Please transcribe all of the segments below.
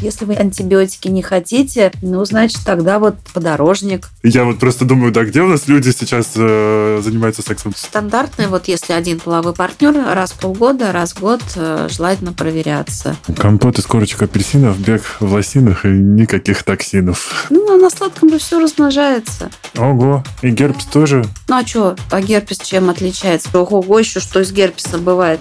Если вы антибиотики не хотите, ну, значит, тогда вот подорожник. Я вот просто думаю, да, где у нас люди сейчас э, занимаются сексом? Стандартный, вот если один половой партнер, раз в полгода, раз в год э, желательно проверяться. Компот из корочек апельсинов, бег в лосинах и никаких токсинов. Ну, а на сладком же все размножается. Ого, и герпес тоже? Ну, а что, а герпес чем отличается? Ого, еще что из герпеса бывает?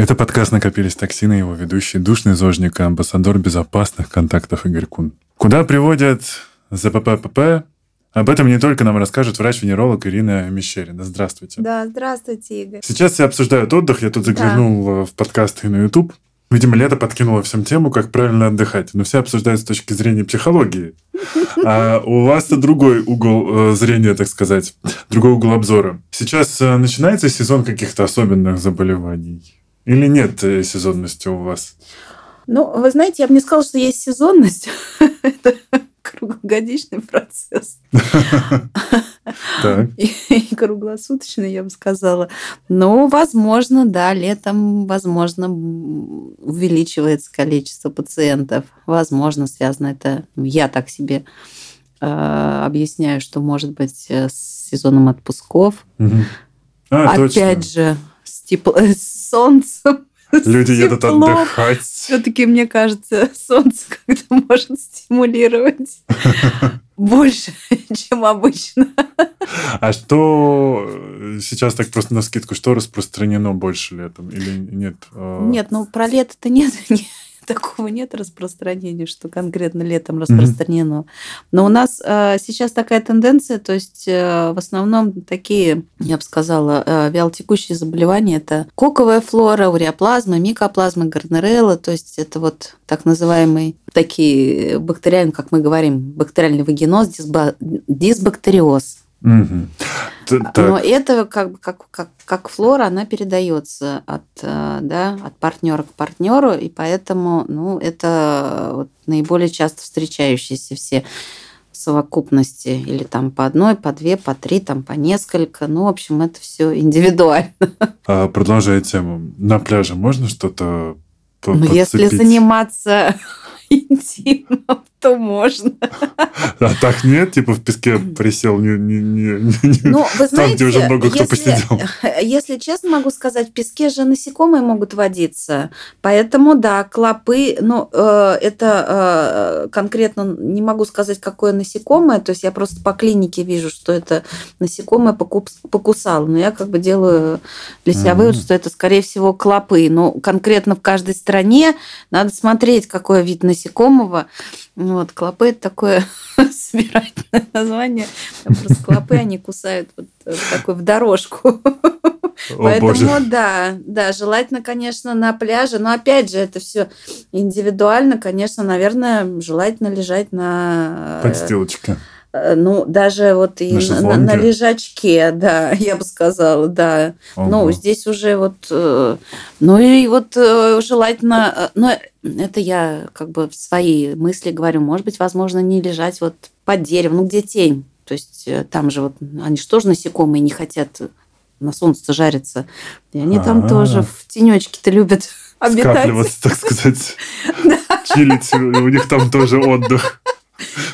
Это подкаст «Накопились токсины», его ведущий душный зожник и амбассадор безопасных контактов Игорь Кун. Куда приводят ЗППП? Об этом не только нам расскажет врач-венеролог Ирина Мещерина. Здравствуйте. Да, здравствуйте, Игорь. Сейчас все обсуждают отдых. Я тут заглянул да. в подкасты на YouTube. Видимо, лето подкинуло всем тему, как правильно отдыхать. Но все обсуждают с точки зрения психологии. А у вас-то другой угол э, зрения, так сказать, другой угол обзора. Сейчас э, начинается сезон каких-то особенных заболеваний. Или нет э, сезонности у вас? Ну, вы знаете, я бы не сказала, что есть сезонность. Это круглогодичный процесс. И круглосуточный, я бы сказала. Но, возможно, да, летом, возможно, увеличивается количество пациентов. Возможно, связано это, я так себе э, объясняю, что может быть э, с сезоном отпусков. А, Опять же, тепло, с солнцем. Люди едут отдыхать. Все-таки, мне кажется, солнце как-то может стимулировать больше, чем обычно. А что сейчас так просто на скидку, что распространено больше летом или нет? Нет, ну про лето-то нет такого нет распространения, что конкретно летом распространено. Но у нас э, сейчас такая тенденция, то есть э, в основном такие, я бы сказала, э, вялотекущие заболевания это коковая флора, уреоплазма, микоплазма, гарнерелла, то есть это вот так называемые такие бактериальные, как мы говорим, бактериальный вагиноз, дисбактериоз. Угу. Но это как, как, как, как флора, она передается от, э, да, от партнера к партнеру, и поэтому ну, это вот наиболее часто встречающиеся все совокупности или там по одной, по две, по три, там по несколько. Ну, в общем, это все индивидуально. А продолжая тему, на пляже можно что-то ну, если заниматься интимом, то можно. А так нет? Типа в песке присел, не, не, не, не, ну, вы знаете, там, где уже много если, кто посидел. Если честно могу сказать, в песке же насекомые могут водиться. Поэтому, да, клопы, ну, э, это э, конкретно не могу сказать, какое насекомое. То есть я просто по клинике вижу, что это насекомое покусало. Но я как бы делаю для себя вывод, что это, скорее всего, клопы. Но конкретно в каждой стране надо смотреть, какой вид насекомого. Вот, клопы это такое собирательное название. Там просто клопы, они кусают вот э, такой в дорожку. О, Поэтому боже. да, да, желательно, конечно, на пляже, но опять же, это все индивидуально, конечно, наверное, желательно лежать на э, подстилочке. Э, ну, даже вот и на, на, на лежачке, да, я бы сказала, да. Ого. Ну, здесь уже вот... Э, ну, и вот э, желательно... Ну, это я как бы в свои мысли говорю. Может быть, возможно, не лежать вот под деревом, ну, где тень. То есть там же вот... Они же тоже насекомые не хотят на солнце жариться. И они А-а-а. там тоже в тенечке-то любят обитать. Скапливаться, так сказать. Чилить. У них там тоже отдых.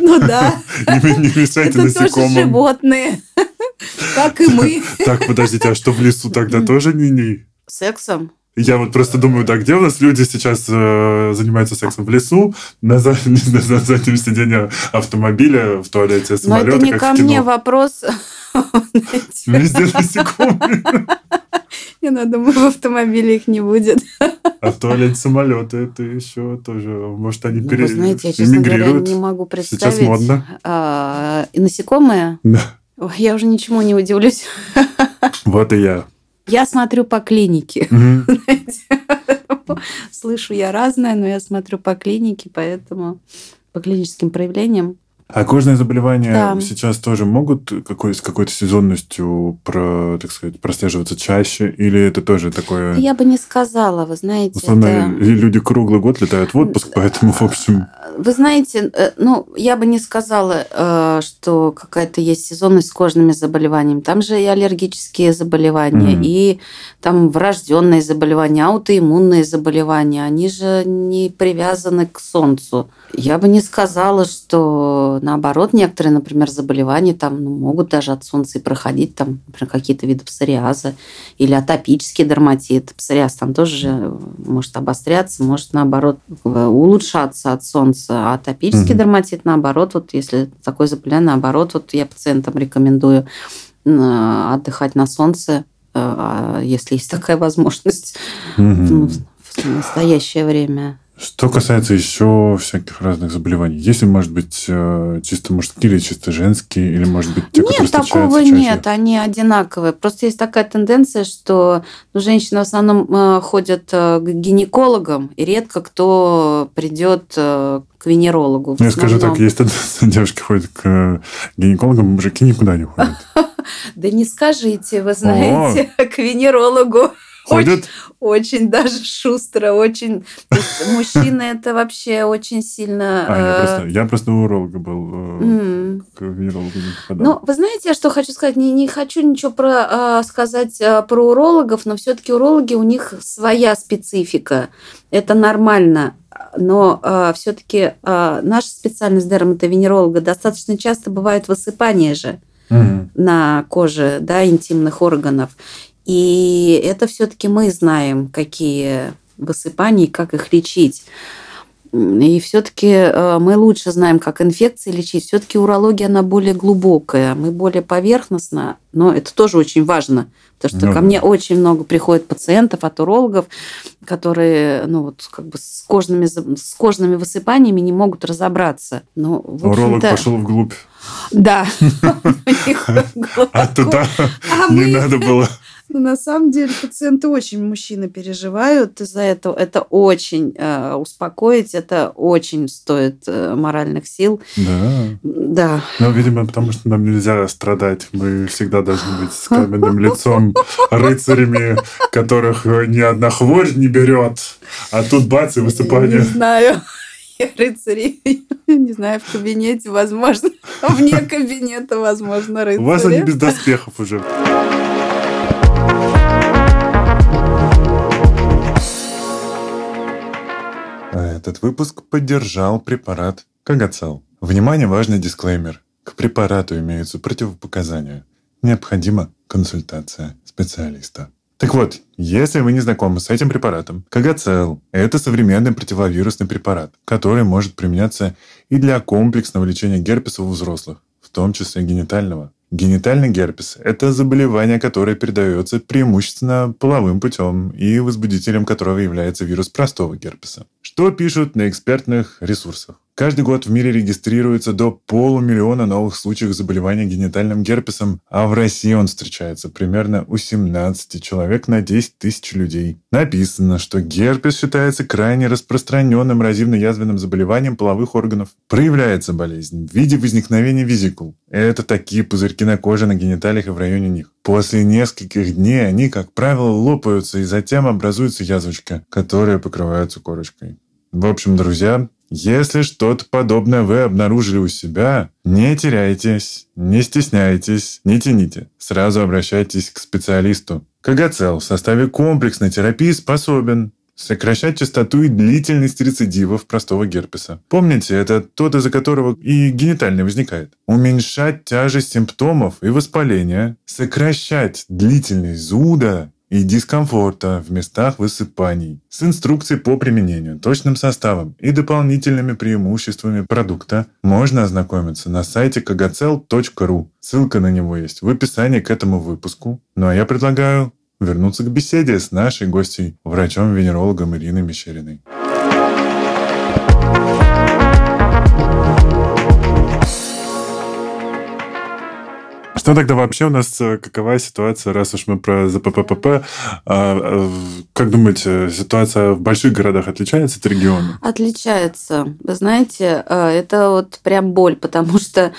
Ну да. Не, мешайте насекомым. тоже животные, как и мы. Так, подождите, а что в лесу тогда тоже не-не? Сексом? Я вот просто думаю, да, где у нас люди сейчас э, занимаются сексом в лесу, на, за, на, на заднем сиденье автомобиля, в туалете самолета. Но это не ко мне вопрос. Везде насекомые. Не надо, думаю, в автомобиле их не будет. А в туалете самолета это еще тоже, может, они ну, пере... Вы знаете, я, честно говоря, не могу представить. Сейчас модно. А, и насекомые? Да. Ой, я уже ничему не удивлюсь. Вот и я. Я смотрю по клинике. Слышу я разное, но я смотрю по клинике, поэтому по клиническим проявлениям. А кожные заболевания да. сейчас тоже могут какой, с какой-то сезонностью про, так сказать, прослеживаться чаще? Или это тоже такое... Я бы не сказала, вы знаете. Основно это... люди круглый год летают в отпуск, поэтому, в общем... Вы знаете, э, ну, я бы не сказала, э, что какая-то есть сезонность с кожными заболеваниями. Там же и аллергические заболевания, mm-hmm. и там врожденные заболевания, аутоиммунные заболевания. Они же не привязаны к солнцу. Я бы не сказала, что наоборот, некоторые, например, заболевания там ну, могут даже от солнца и проходить, там, например, какие-то виды псориаза или атопический дерматит. Псориаз там тоже может обостряться, может, наоборот, улучшаться от солнца. А атопический угу. дерматит, наоборот, вот если такое заболевание, наоборот, вот я пациентам рекомендую отдыхать на солнце, э, а если есть такая возможность угу. в настоящее время. Что касается еще всяких разных заболеваний, есть ли, может быть, э, чисто мужские или чисто женские, или, может быть, те, Нет, такого чаще? нет, они одинаковые. Просто есть такая тенденция, что ну, женщины в основном э, ходят э, к гинекологам, и редко кто придет к венерологу. Ну, я скажу так, есть тенденция, девушки ходят к гинекологам, мужики никуда не ходят. Да не скажите, вы знаете, к венерологу ходят? Очень, очень даже шустро, очень... Мужчины это вообще очень сильно... А, я, э, просто, я просто у уролога был, mm. к венерологу не попадал. Ну, вы знаете, что хочу сказать? Не, не хочу ничего про, сказать про урологов, но все таки урологи, у них своя специфика. Это нормально но э, все-таки э, наша специальность дерматовенеролога достаточно часто бывает высыпание же угу. на коже да, интимных органов. И это все-таки мы знаем, какие высыпания и как их лечить. И все-таки э, мы лучше знаем, как инфекции лечить. Все-таки урология, она более глубокая, мы более поверхностно, но это тоже очень важно, потому что ну, ко мне очень много приходит пациентов от урологов, которые ну, вот, как бы с, кожными, с кожными высыпаниями не могут разобраться. Но, Уролог пошел вглубь. Да. А туда а не надо было. Но на самом деле пациенты очень, мужчины переживают из-за этого. Это очень э, успокоить, это очень стоит э, моральных сил. Да. Да. Ну, видимо, потому что нам нельзя страдать. Мы всегда должны быть с каменным лицом рыцарями, которых ни одна хворь не берет. А тут бац и выступание. Не знаю. Я рыцарей, не знаю, в кабинете, возможно, вне кабинета, возможно, рыцари. У вас они без доспехов уже. Этот выпуск поддержал препарат Кагацел. Внимание, важный дисклеймер. К препарату имеются противопоказания. Необходима консультация специалиста. Так вот, если вы не знакомы с этим препаратом, Кагацел – это современный противовирусный препарат, который может применяться и для комплексного лечения герпеса у взрослых, в том числе генитального. Генитальный герпес – это заболевание, которое передается преимущественно половым путем и возбудителем которого является вирус простого герпеса. Что пишут на экспертных ресурсах? Каждый год в мире регистрируется до полумиллиона новых случаев заболевания генитальным герпесом, а в России он встречается примерно у 17 человек на 10 тысяч людей. Написано, что герпес считается крайне распространенным эрозивно-язвенным заболеванием половых органов. Проявляется болезнь в виде возникновения визикул. Это такие пузырьки на коже, на гениталиях и в районе них. После нескольких дней они, как правило, лопаются и затем образуется язвочка, которая покрывается корочкой. В общем, друзья, если что-то подобное вы обнаружили у себя, не теряйтесь, не стесняйтесь, не тяните. Сразу обращайтесь к специалисту. Кагацел в составе комплексной терапии способен сокращать частоту и длительность рецидивов простого герпеса. Помните, это тот, из-за которого и генитальный возникает. Уменьшать тяжесть симптомов и воспаления, сокращать длительность зуда и дискомфорта в местах высыпаний с инструкцией по применению, точным составом и дополнительными преимуществами продукта можно ознакомиться на сайте kagacel.ru. Ссылка на него есть в описании к этому выпуску. Ну а я предлагаю вернуться к беседе с нашей гостьей, врачом-венерологом Ириной Мещериной. Что тогда вообще у нас, э, какова ситуация, раз уж мы про ЗППП, а, а, как думаете, ситуация в больших городах отличается от региона? Отличается. Вы знаете, э, это вот прям боль, потому что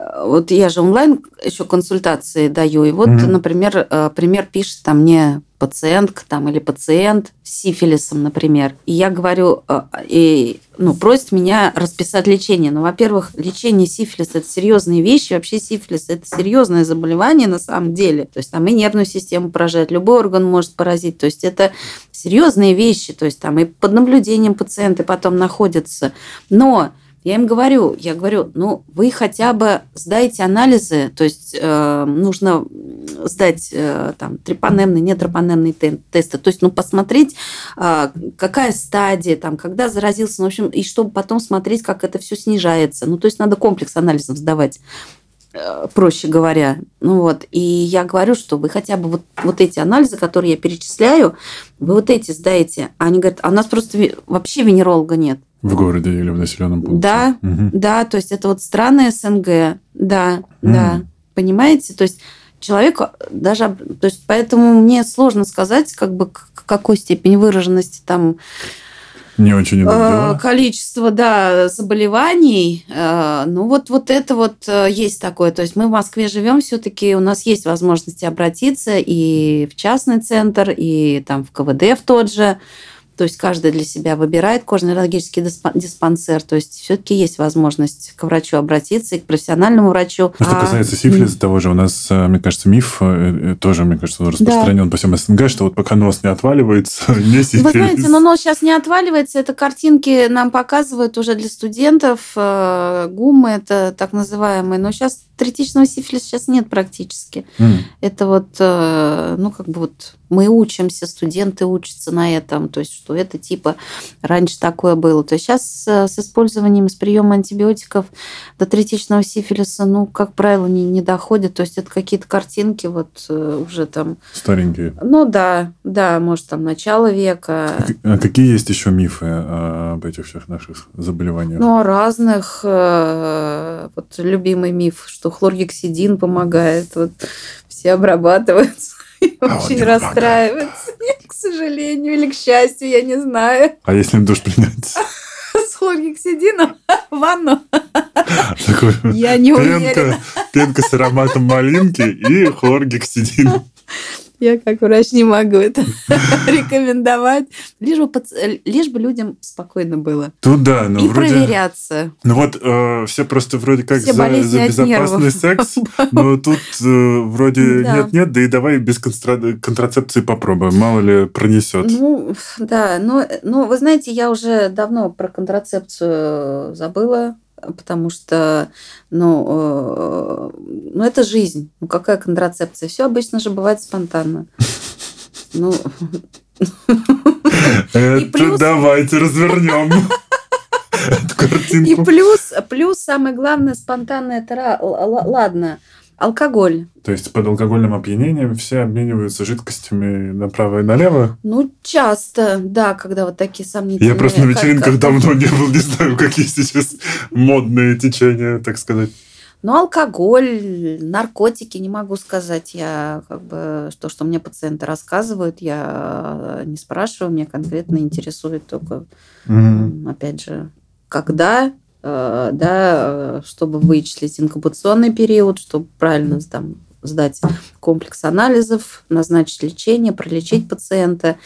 э, вот я же онлайн еще консультации даю, и вот, mm например, пример пишет там мне пациентка там или пациент с сифилисом, например, и я говорю, э, и, ну, просит меня расписать лечение. Ну, во-первых, лечение сифилиса – это серьезные вещи. Вообще сифилис – это серьезное заболевание на самом деле. То есть там и нервную систему поражает, любой орган может поразить. То есть это серьезные вещи. То есть там и под наблюдением пациенты потом находятся. Но я им говорю, я говорю, ну, вы хотя бы сдайте анализы, то есть э, нужно сдать э, там трипанемные, нетрипанемные тесты, то есть, ну, посмотреть, э, какая стадия, там, когда заразился, ну, в общем, и чтобы потом смотреть, как это все снижается. Ну, то есть надо комплекс анализов сдавать э, проще говоря. Ну вот, и я говорю, что вы хотя бы вот, вот эти анализы, которые я перечисляю, вы вот эти сдаете. А они говорят, а у нас просто вообще венеролога нет. В городе или в населенном пункте. Да, угу. да, то есть это вот страны СНГ, да, mm. да, понимаете, то есть человеку даже, то есть поэтому мне сложно сказать, как бы к какой степени выраженности там не очень э, количество, да, заболеваний. Э, ну вот вот это вот э, есть такое. То есть мы в Москве живем, все-таки у нас есть возможности обратиться и в частный центр, и там в КВД в тот же. То есть каждый для себя выбирает кожно-венерологический диспансер. То есть все-таки есть возможность к врачу обратиться и к профессиональному врачу. А что касается сифилиса, того же у нас, э, мне кажется, миф э, э, тоже, мне кажется, распространен да. по всем СНГ, что вот пока нос не отваливается, не сифилис. Вы знаете, но нос сейчас не отваливается. Это картинки нам показывают уже для студентов. Гумы это так называемые. Но сейчас третичного сифилиса сейчас нет практически. Mm. Это вот, ну, как бы вот мы учимся, студенты учатся на этом, то есть что это типа раньше такое было. То есть сейчас э, с использованием, с приемом антибиотиков до третичного сифилиса, ну, как правило, не, не доходит. То есть это какие-то картинки вот э, уже там... Старенькие. Ну да, да, может там начало века. А какие есть еще мифы об этих всех наших заболеваниях? Ну, разных. Э, вот любимый миф, что хлоргексидин помогает. Вот все обрабатываются а очень расстраивается. к сожалению или к счастью, я не знаю. А если им душ принять? С хлоргексидином в ванну? Я не уверена. Пенка с ароматом малинки и хлоргексидин. Я как врач не могу это рекомендовать. Лишь бы, лишь бы людям спокойно было. Тут да, но И вроде... проверяться. Ну вот э, все просто вроде как за, за безопасный секс, но тут э, вроде нет-нет, да. да и давай без контра... контрацепции попробуем, мало ли пронесет. Ну, да, но, но вы знаете, я уже давно про контрацепцию забыла потому что, ну, э, ну, это жизнь. Ну, какая контрацепция? Все обычно же бывает спонтанно. Ну... Это давайте развернем. И плюс, плюс самое главное, спонтанное, это ладно, Алкоголь. То есть под алкогольным опьянением все обмениваются жидкостями направо и налево? Ну, часто, да, когда вот такие сомнительные... Я просто на вечеринках как... давно не был, не знаю, какие сейчас модные течения, так сказать. Ну, алкоголь, наркотики, не могу сказать. Я как бы то, что мне пациенты рассказывают, я не спрашиваю, меня конкретно интересует только, mm-hmm. опять же, когда Э, да, э, чтобы вычислить инкубационный период, чтобы правильно там сдать комплекс анализов, назначить лечение, пролечить пациента.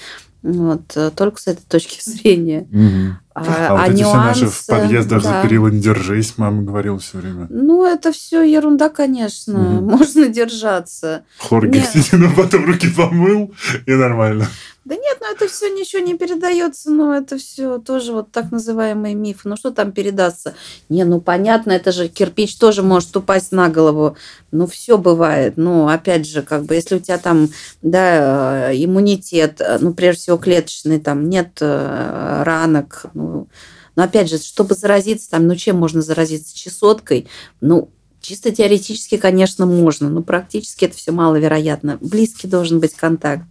Вот, э, только с этой точки зрения. Угу. А, а, а вот эти нюансы, все наши в подъездах да. за перила не держись, мама говорила все время. Ну, это все ерунда, конечно. Угу. Можно держаться. Хлоргексидином потом руки помыл, и нормально. Да нет, ну это все ничего не передается, но это все тоже вот так называемые мифы. Ну что там передаться? Не, ну понятно, это же кирпич тоже может упасть на голову. Ну все бывает. Ну опять же, как бы если у тебя там, да, э, иммунитет, э, ну прежде всего клеточный, там нет э, ранок, ну, но опять же, чтобы заразиться, там, ну чем можно заразиться? Чесоткой? Ну, Чисто теоретически, конечно, можно, но практически это все маловероятно. Близкий должен быть контакт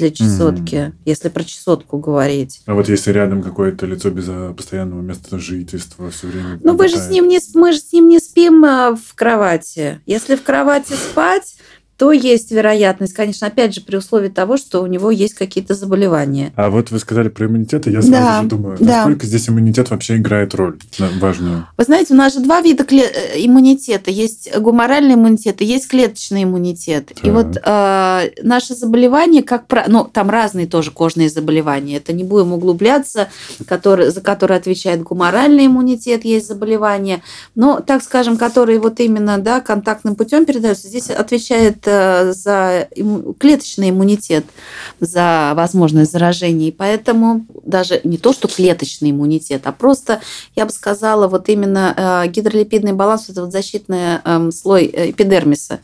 для чесотки, mm. если про чесотку говорить. А вот если рядом какое-то лицо без а, постоянного места жительства все время. Ну, мы же с ним не, мы же с ним не спим а, в кровати. Если в кровати спать, то есть вероятность, конечно, опять же, при условии того, что у него есть какие-то заболевания. А вот вы сказали про иммунитет, и я сразу да, же думаю, насколько да. здесь иммунитет вообще играет роль важную? Вы знаете, у нас же два вида кле- э, иммунитета. Есть гуморальный иммунитет и есть клеточный иммунитет. Так. И вот э, наши заболевания, как правило, ну, там разные тоже кожные заболевания. Это не будем углубляться, который, за которые отвечает гуморальный иммунитет, есть заболевания. Но, так скажем, которые вот именно да, контактным путем передаются, здесь отвечает э, за клеточный иммунитет, за возможность заражения. И поэтому даже не то, что клеточный иммунитет, а просто, я бы сказала, вот именно э, гидролипидный баланс, это вот защитный эм, слой э, эпидермиса.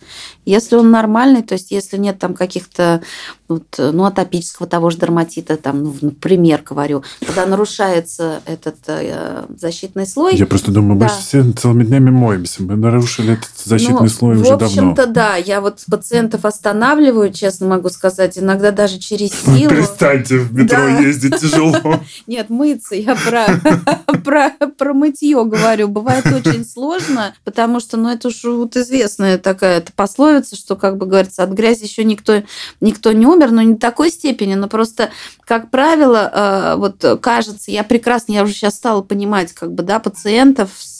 Если он нормальный, то есть если нет там каких-то вот, ну, атопического того же дерматита, там, ну, например, говорю, когда нарушается этот э, защитный слой. Я просто думаю, мы да. все целыми днями моемся, мы нарушили этот защитный ну, слой уже давно. В общем-то, да, я вот пациентов останавливаю, честно могу сказать, иногда даже через силу. Перестаньте в метро да. ездить тяжело. Нет, мыться, я про, про, про мытье говорю. Бывает очень сложно, потому что, ну, это уж вот известная такая пословица, что, как бы говорится, от грязи еще никто, никто не умер, но не до такой степени, но просто, как правило, э, вот кажется, я прекрасно, я уже сейчас стала понимать, как бы, да, пациентов с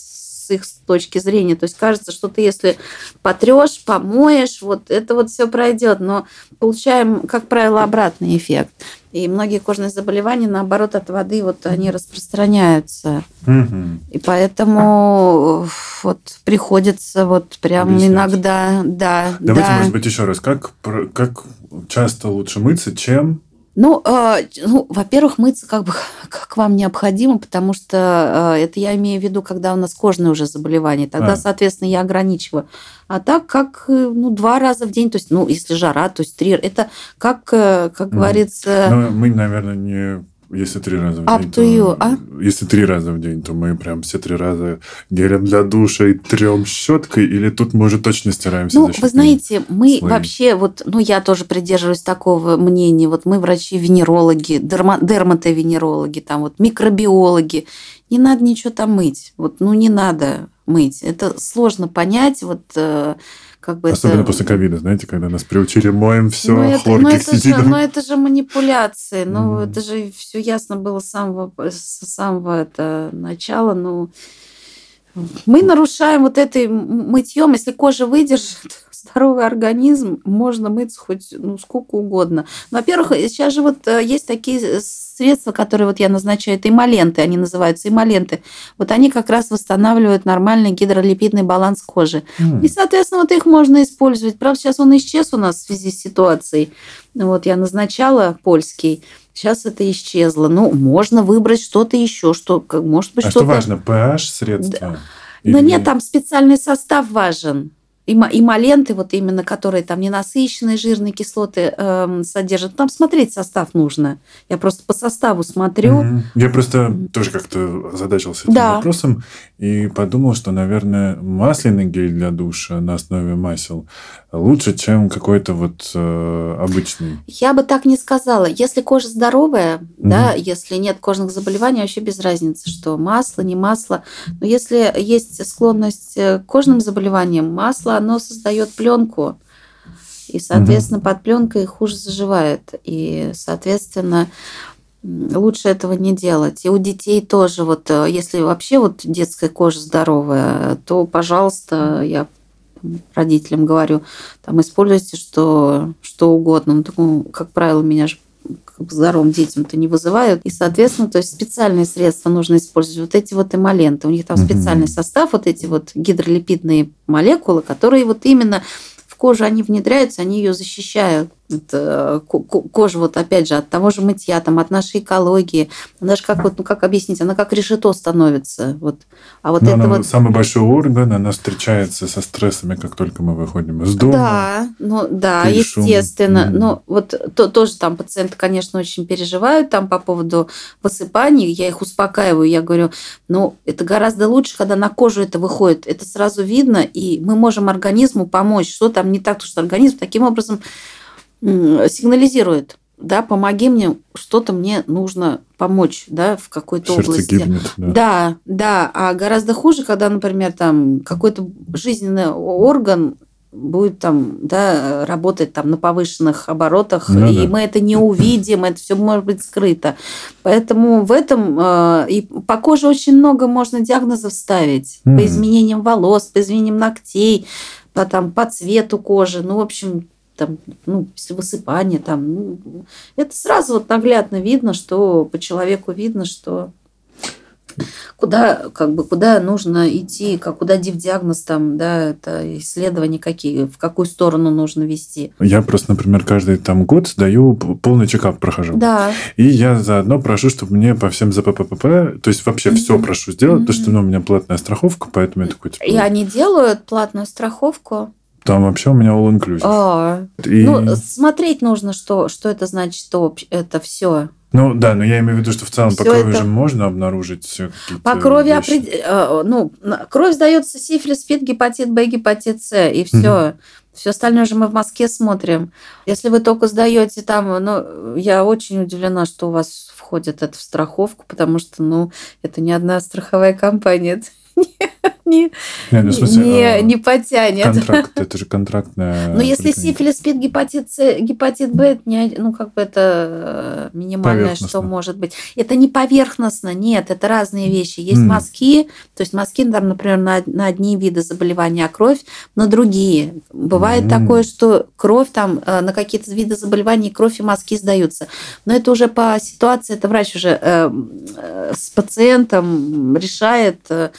их точки зрения. То есть кажется, что ты если потрешь, помоешь, вот это вот все пройдет, но получаем, как правило, обратный эффект. И многие кожные заболевания, наоборот, от воды вот они распространяются. Угу. И поэтому вот приходится вот прям Объяснять. иногда, да. Давайте, да. может быть, еще раз, как, как часто лучше мыться, чем ну, э, ну, во-первых, мыться как бы как вам необходимо, потому что э, это я имею в виду, когда у нас кожные уже заболевания. Тогда, а. соответственно, я ограничиваю. А так, как э, ну, два раза в день, то есть, ну, если жара, то есть три. Это как, как ну, говорится... Ну, мы, наверное, не если три раза в Up день, то, you, а? если три раза в день, то мы прям все три раза гелем для душа и трем щеткой, или тут мы уже точно стираемся? Ну, вы знаете, мы слои. вообще, вот, ну, я тоже придерживаюсь такого мнения, вот мы врачи-венерологи, дерма, дерматовенерологи, там вот микробиологи, не надо ничего там мыть, вот, ну, не надо мыть. Это сложно понять, вот э, как бы Особенно это... после ковида, знаете, когда нас приучили моем все, но это, хлорки но это же, Но это же манипуляции, ну mm. это же все ясно было с самого, с самого это начала, ну мы нарушаем вот этой мытьем, если кожа выдержит, здоровый организм, можно мыться хоть ну, сколько угодно. Во-первых, сейчас же вот э, есть такие средства, которые вот я назначаю, это эмоленты, они называются эмоленты. Вот они как раз восстанавливают нормальный гидролипидный баланс кожи. Mm. И, соответственно, вот их можно использовать. Правда, сейчас он исчез у нас в связи с ситуацией. Вот я назначала польский. Сейчас это исчезло. Ну, можно выбрать что-то еще, что, как может быть, а что-то... что важно, pH средства? Да. Или... Но нет, там специальный состав важен имоленты, вот именно которые там ненасыщенные жирные кислоты э, содержат. Там смотреть состав нужно. Я просто по составу смотрю. Mm-hmm. Я просто тоже как-то задачился этим да. вопросом и подумал, что, наверное, масляный гель для душа на основе масел лучше, чем какой-то вот э, обычный. Я бы так не сказала. Если кожа здоровая, mm-hmm. да, если нет кожных заболеваний, вообще без разницы, что масло, не масло. Но если есть склонность к кожным заболеваниям, масло оно создает пленку, и, соответственно, угу. под пленкой хуже заживает. И, соответственно, лучше этого не делать. И у детей тоже, вот э, если вообще вот детская кожа здоровая, то, пожалуйста, я родителям говорю, там используйте что, что угодно. Ну, такому, как правило, меня же здоровым детям-то не вызывают. И, соответственно, то есть специальные средства нужно использовать. Вот эти вот эмоленты. У них там специальный состав, вот эти вот гидролипидные молекулы, которые вот именно в кожу они внедряются, они ее защищают это, кожа, вот опять же, от того же мытья, там, от нашей экологии. Она же как, вот, ну, как объяснить, она как решето становится. Вот. А вот Но это вот... Самый большой орган, она встречается со стрессами, как только мы выходим из дома. Да, ну, да, естественно. Шум. Но вот то, тоже там пациенты, конечно, очень переживают там по поводу высыпаний. Я их успокаиваю, я говорю, ну, это гораздо лучше, когда на кожу это выходит. Это сразу видно, и мы можем организму помочь. Что там не так, то что организм таким образом сигнализирует, да, помоги мне, что-то мне нужно помочь, да, в какой-то Сердце области. Гибнет, да. да, да, а гораздо хуже, когда, например, там какой-то жизненный орган будет там, да, работать там на повышенных оборотах, ну, и да. мы это не увидим, это все может быть скрыто. Поэтому в этом э, и по коже очень много можно диагнозов ставить mm. по изменениям волос, по изменениям ногтей, по там по цвету кожи, ну в общем там, ну, высыпание, там, ну, это сразу вот наглядно видно, что по человеку видно, что куда, как бы, куда нужно идти, как, куда диагноз там, да, это исследования какие, в какую сторону нужно вести. Я просто, например, каждый там год сдаю полный чекап прохожу. Да. И я заодно прошу, чтобы мне по всем ЗППП, то есть вообще mm-hmm. все прошу сделать, mm-hmm. потому что ну, у меня платная страховка, поэтому я такой, типа... И они делают платную страховку? Там вообще у меня all inclusive. А, и... Ну, смотреть нужно, что, что это значит, что это все. Ну да, но я имею в виду, что в целом Всё по крови это... же можно обнаружить По крови опред... Э, ну, кровь сдается сифилис, СПИД, гепатит Б, гепатит С, и все. Угу. Все остальное же мы в Москве смотрим. Если вы только сдаете там, ну, я очень удивлена, что у вас входит это в страховку, потому что, ну, это не одна страховая компания. не, не, ну, смысле, не, а, не потянет. Контракт, это же контрактная... Но если сифилис, СПИД, гепатит С, гепатит Б, это не, ну, как бы это э, минимальное, что может быть. Это не поверхностно, нет, это разные вещи. Есть mm. мазки, то есть мазки, там, например, на, на одни виды заболевания, а кровь на другие. Бывает mm. такое, что кровь там э, на какие-то виды заболеваний, кровь и мазки сдаются. Но это уже по ситуации, это врач уже э, э, с пациентом решает, э,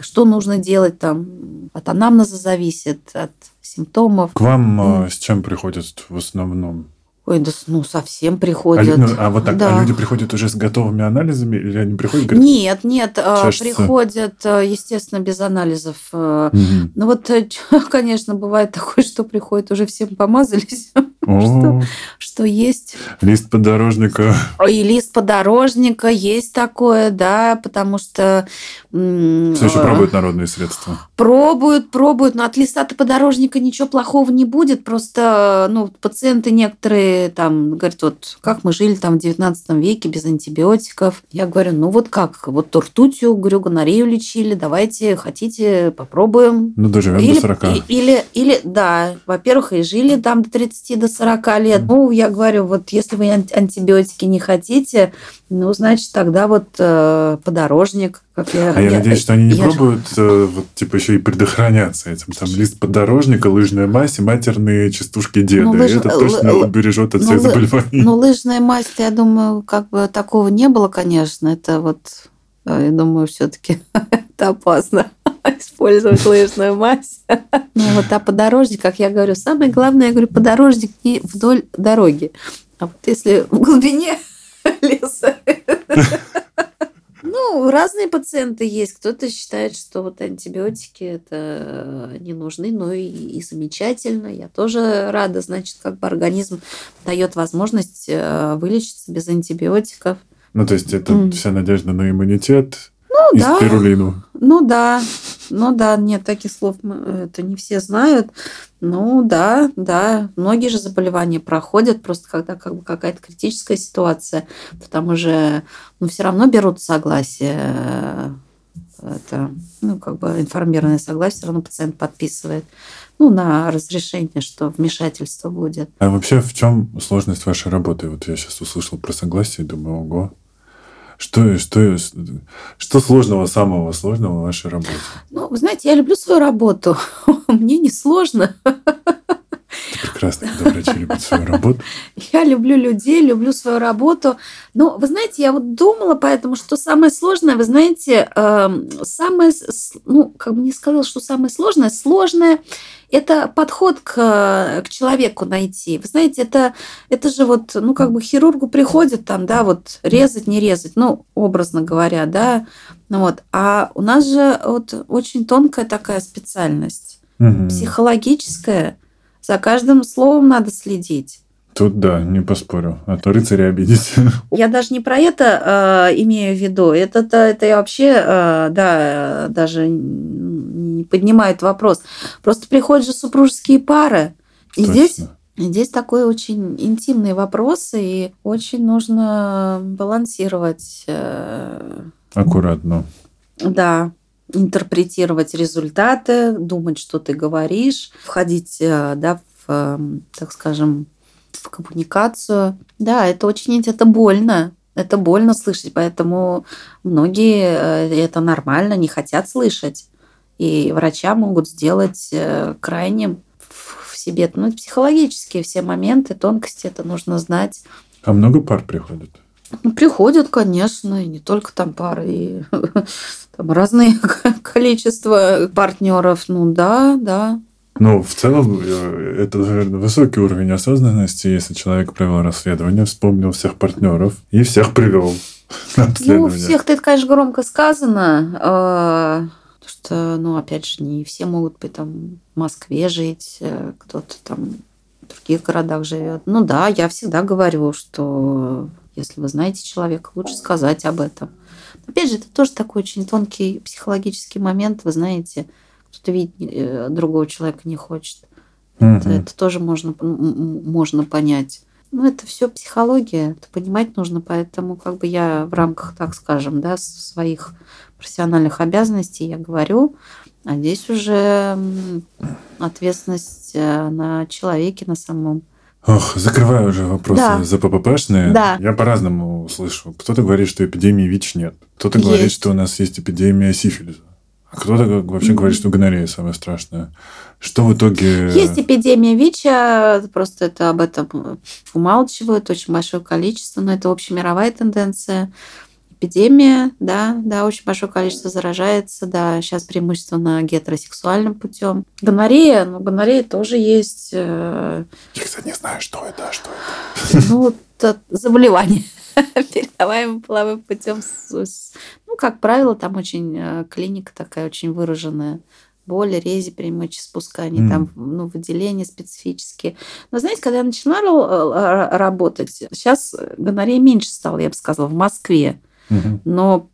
что нужно делать там? От анамнеза зависит, от симптомов. К вам mm. с чем приходят в основном? Ой, да ну совсем приходят. А, ну, а вот так, а да. а люди приходят уже с готовыми анализами или они приходят? Говорят, нет, нет, а, чашется? приходят, а, естественно, без анализов. Угу. Ну вот, э, конечно, бывает такое, что приходят уже всем помазались, что, что есть. Лист подорожника. И лист подорожника есть такое, да, потому что... Все еще пробуют народные средства. Пробуют, пробуют, но от листа подорожника ничего плохого не будет, просто ну, пациенты некоторые там говорят, вот как мы жили там в 19 веке без антибиотиков. Я говорю, ну вот как, вот ртутью, говорю, гонорею лечили, давайте, хотите, попробуем. Ну, доживем или, до 40. Или, или, да, во-первых, и жили там до 30, до 40 лет. Ну, я говорю, вот если вы антибиотики не хотите, ну, значит, тогда вот э, подорожник. Как я, а я, я надеюсь, что они не я пробуют э, вот, типа еще и предохраняться этим. Там лист подорожника, лыжная мазь и матерные частушки деда. Ну, лыж... Это точно л... убережет от ну, всех заболеваний. Ну, лыжная мазь, я думаю, как бы такого не было, конечно. Это вот, э, я думаю, все-таки это опасно использовать лыжную мазь. Ну, вот а подорожник, как я говорю, самое главное, я говорю, подорожник не вдоль дороги. А вот если в глубине леса. Ну, разные пациенты есть. Кто-то считает, что вот антибиотики это не нужны, но и, и замечательно. Я тоже рада, значит, как бы организм дает возможность э, вылечиться без антибиотиков. Ну, то есть это mm. вся надежда на иммунитет, ну, и да. спирулину. Ну да, ну да, нет, таких слов это не все знают. Ну да, да, многие же заболевания проходят просто когда как бы какая-то критическая ситуация, то там уже, ну все равно берут согласие, это, ну как бы информированное согласие, все равно пациент подписывает ну, на разрешение, что вмешательство будет. А вообще в чем сложность вашей работы? Вот я сейчас услышал про согласие и думаю, ого, что, что, что сложного, самого сложного в вашей работе? Ну, вы знаете, я люблю свою работу. Мне не сложно. Прекрасно, когда врачи любят свою работу. Я люблю людей, люблю свою работу. Но, вы знаете, я вот думала поэтому, что самое сложное, вы знаете, эм, самое, ну, как бы не сказала, что самое сложное, сложное это подход к, к человеку найти. Вы знаете, это, это же вот, ну, как бы хирургу приходит там, да, вот резать, не резать, ну, образно говоря, да, ну вот. А у нас же вот очень тонкая такая специальность, угу. психологическая. За каждым словом надо следить. Тут да, не поспорю. А то рыцаря обидеть. Я даже не про это э, имею в виду. Это, это, это я вообще, э, да, даже не поднимает вопрос. Просто приходят же супружеские пары. И Точно. здесь Здесь такой очень интимный вопрос, и очень нужно балансировать. Э, Аккуратно. Да, интерпретировать результаты, думать, что ты говоришь, входить, э, да, в, эм, так скажем, в коммуникацию. Да, это очень, это больно. Это больно слышать, поэтому многие э, это нормально, не хотят слышать. И врача могут сделать э, крайним в себе. Ну, психологические все моменты, тонкости, это нужно знать. А много пар приходит? Ну, приходят, конечно, и не только там пары, и там разные количество партнеров. Ну да, да. Ну, в целом, э, это, наверное, высокий уровень осознанности, если человек провел расследование, вспомнил всех партнеров и всех привел на Ну, всех это, конечно, громко сказано. А, что, ну, опять же, не все могут быть там в Москве жить, э, кто-то там в других городах живет. Ну да, я всегда говорю, что если вы знаете человека, лучше сказать об этом. Опять же, это тоже такой очень тонкий психологический момент, вы знаете, кто-то видеть э, другого человека не хочет. Это, это тоже можно, можно понять. Ну, это все психология, это понимать нужно, поэтому как бы я в рамках, так скажем, да, своих профессиональных обязанностей я говорю, а здесь уже ответственность э, на человеке на самом. Ох, закрываю уже вопросы да. за ПППшные. Да. Я по-разному слышу. Кто-то говорит, что эпидемии ВИЧ нет. Кто-то говорит, что у нас есть эпидемия сифилиса. А кто-то вообще mm-hmm. говорит, что гонорея самое страшное. Что в итоге... Есть эпидемия ВИЧа, просто это об этом умалчивают, очень большое количество, но это общемировая тенденция. Эпидемия, да, да, очень большое количество заражается, да, сейчас преимущественно гетеросексуальным путем. Гонорея, ну, гонорея тоже есть. Э, Я, кстати, не знаю, что это, а что это. Ну, это заболевание передаваемым половым путем. Ну, как правило, там очень э, клиника такая очень выраженная боли, рези при мочеспускании, mm. там ну, выделения специфические. Но знаете, когда я начала работать, сейчас гонорея меньше стало, я бы сказала, в Москве. Но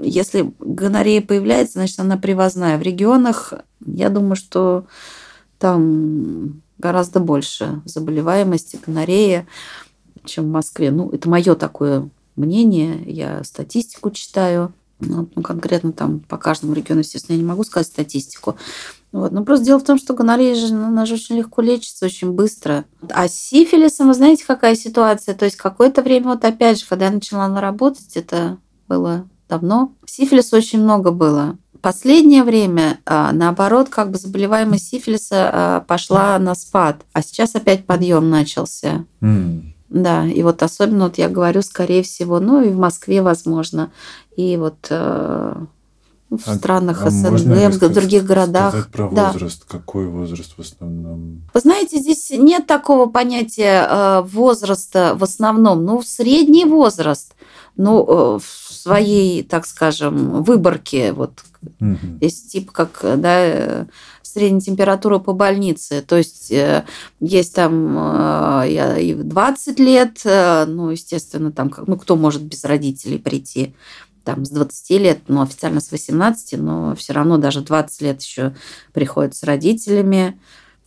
если гонорея появляется, значит, она привозная. В регионах, я думаю, что там гораздо больше заболеваемости, гонорея чем в Москве. Ну, это мое такое мнение. Я статистику читаю. Ну, ну, конкретно там по каждому региону, естественно, я не могу сказать статистику. Вот. Но просто дело в том, что гонорея же, ну, она же очень легко лечится, очень быстро. А с сифилисом, вы знаете, какая ситуация? То есть какое-то время, вот опять же, когда я начала работать, это было давно, сифилиса очень много было. Последнее время, а, наоборот, как бы заболеваемость сифилиса а, пошла на спад, а сейчас опять подъем начался. Mm. Да, и вот особенно вот я говорю, скорее всего, ну и в Москве, возможно, и вот э, в а, странах а СНГ, в других городах. Про да. возраст. Какой возраст в основном? Вы знаете, здесь нет такого понятия э, возраста в основном. Ну, средний возраст. Ну, э, в своей, так скажем, выборке. Вот угу. есть типа как, да, средняя температура по больнице. То есть э, есть там э, и 20 лет, э, ну, естественно, там, ну, кто может без родителей прийти там с 20 лет, ну, официально с 18, но все равно даже 20 лет еще приходят с родителями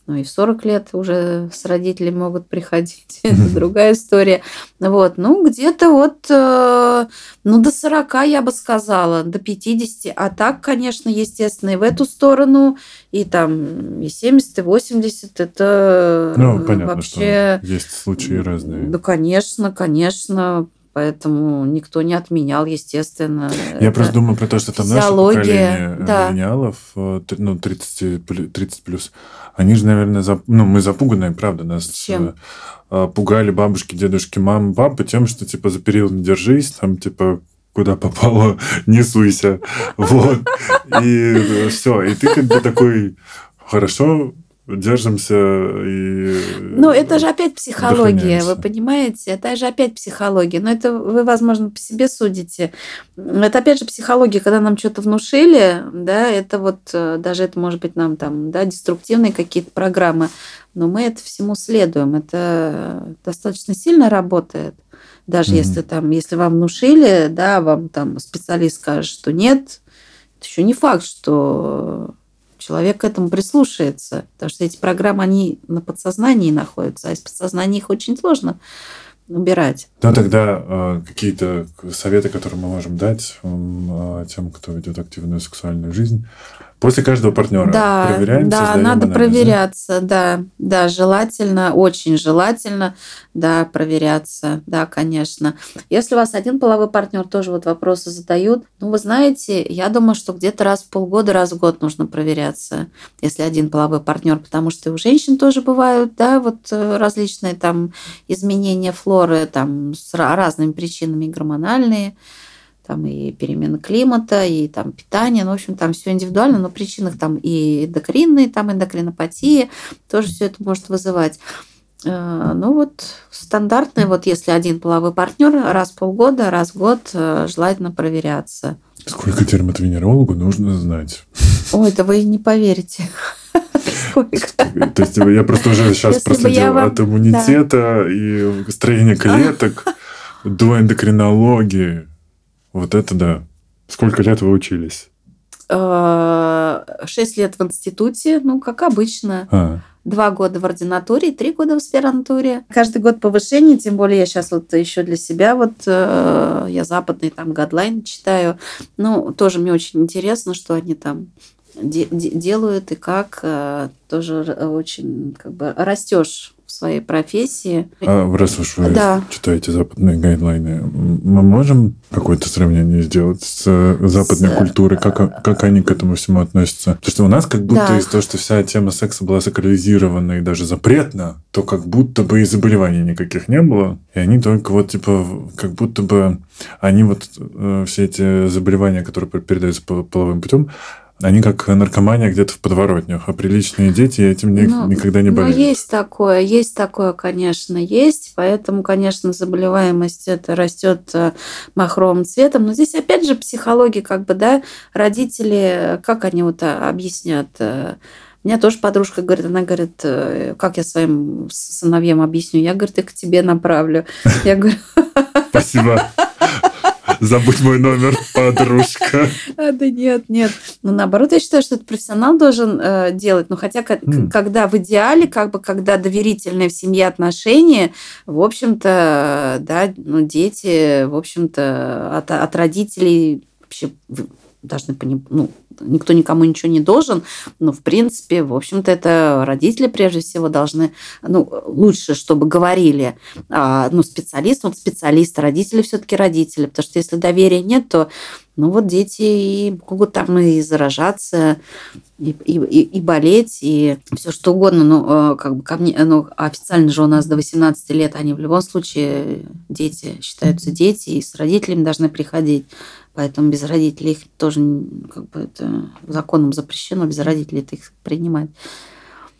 ну и в 40 лет уже с родителями могут приходить. Это другая история. Вот, ну, где-то вот, э, ну, до 40, я бы сказала, до 50. А так, конечно, естественно, и в эту сторону, и там и 70, и 80, это ну, понятно, вообще... Что есть случаи разные. Ну, конечно, конечно. Поэтому никто не отменял, естественно. Я просто думаю про то, что там наше поколение да. миллениалов, э, ну, 30, 30 плюс, они же, наверное, зап... ну, мы запуганные, правда, нас Чем? Э, пугали бабушки, дедушки, мамы, папы тем, что, типа, за период не держись, там, типа, куда попало, не суйся. Вот. И все. И ты как бы такой, хорошо, держимся и... Ну, это же опять психология, вы понимаете? Это же опять психология. Но это вы, возможно, по себе судите. Это опять же психология, когда нам что-то внушили, да, это вот э, даже это может быть нам там, да, деструктивные какие-то программы, но мы это всему следуем. Это достаточно сильно работает. Даже mm-hmm. если там, если вам внушили, да, вам там специалист скажет, что нет, это еще не факт, что человек к этому прислушается, потому что эти программы, они на подсознании находятся, а из подсознания их очень сложно убирать. Ну, тогда э, какие-то советы, которые мы можем дать э, тем, кто ведет активную сексуальную жизнь, После каждого партнера да, проверяемся, Да, надо анализы. проверяться, да, да, желательно, очень желательно, да, проверяться, да, конечно. Если у вас один половой партнер тоже вот вопросы задают, ну, вы знаете, я думаю, что где-то раз в полгода, раз в год нужно проверяться, если один половой партнер, потому что и у женщин тоже бывают, да, вот э, различные там изменения флоры, там с разными причинами гормональные, там и перемена климата, и там питание, ну, в общем, там все индивидуально, но причинах там и эндокринные, там эндокринопатии, тоже все это может вызывать. Э, ну вот стандартный, вот если один половой партнер раз в полгода, раз в год э, желательно проверяться. Сколько дерматовенерологу нужно знать? Ой, да вы не поверите. Сколько? То есть я просто уже сейчас проследил вам... от иммунитета и строения клеток до эндокринологии. Вот это да. Сколько лет вы учились? Э, шесть лет в институте, ну, как обычно. А. Два года в ординатуре, три года в аспирантуре. Каждый год повышение, тем более я сейчас вот еще для себя вот э, я западный там гадлайн читаю. Ну, тоже мне очень интересно, что они там де- делают и как. Э, тоже очень как бы растешь своей профессии. А раз уж вы да. читаете западные гайдлайны, мы можем какое-то сравнение сделать с э, западной с... культурой, как, как они к этому всему относятся? Потому что у нас как будто да. из-за того, что вся тема секса была сакрализирована и даже запретна, то как будто бы и заболеваний никаких не было, и они только вот типа как будто бы они вот э, все эти заболевания, которые передаются половым путем, они как наркомания где-то в подворотнях, а приличные дети этим не, ну, никогда не болеют. Ну, есть такое, есть такое, конечно, есть. Поэтому, конечно, заболеваемость это растет э, махровым цветом. Но здесь, опять же, психология, как бы, да, родители, как они вот а, объяснят? Э, у меня тоже подружка говорит, она говорит, э, как я своим сыновьям объясню? Я, говорит, их к тебе направлю. Я говорю... Спасибо. Забудь мой номер, подружка. А, да нет, нет. Ну, наоборот, я считаю, что это профессионал должен э, делать. Ну, хотя, mm. когда в идеале, как бы, когда доверительные в семье отношения, в общем-то, да, ну, дети, в общем-то, от, от родителей вообще должны понимать, ну, никто никому ничего не должен, но, в принципе, в общем-то, это родители, прежде всего, должны, ну, лучше, чтобы говорили, а, ну, специалист, вот специалист, родители все-таки родители, потому что если доверия нет, то, ну, вот дети и могут там и заражаться, и, и, и болеть, и все что угодно, ну, как бы ко мне, ну, официально же у нас до 18 лет, они в любом случае дети, считаются дети, и с родителями должны приходить. Поэтому без родителей их тоже как бы это законом запрещено, без родителей это их принимать.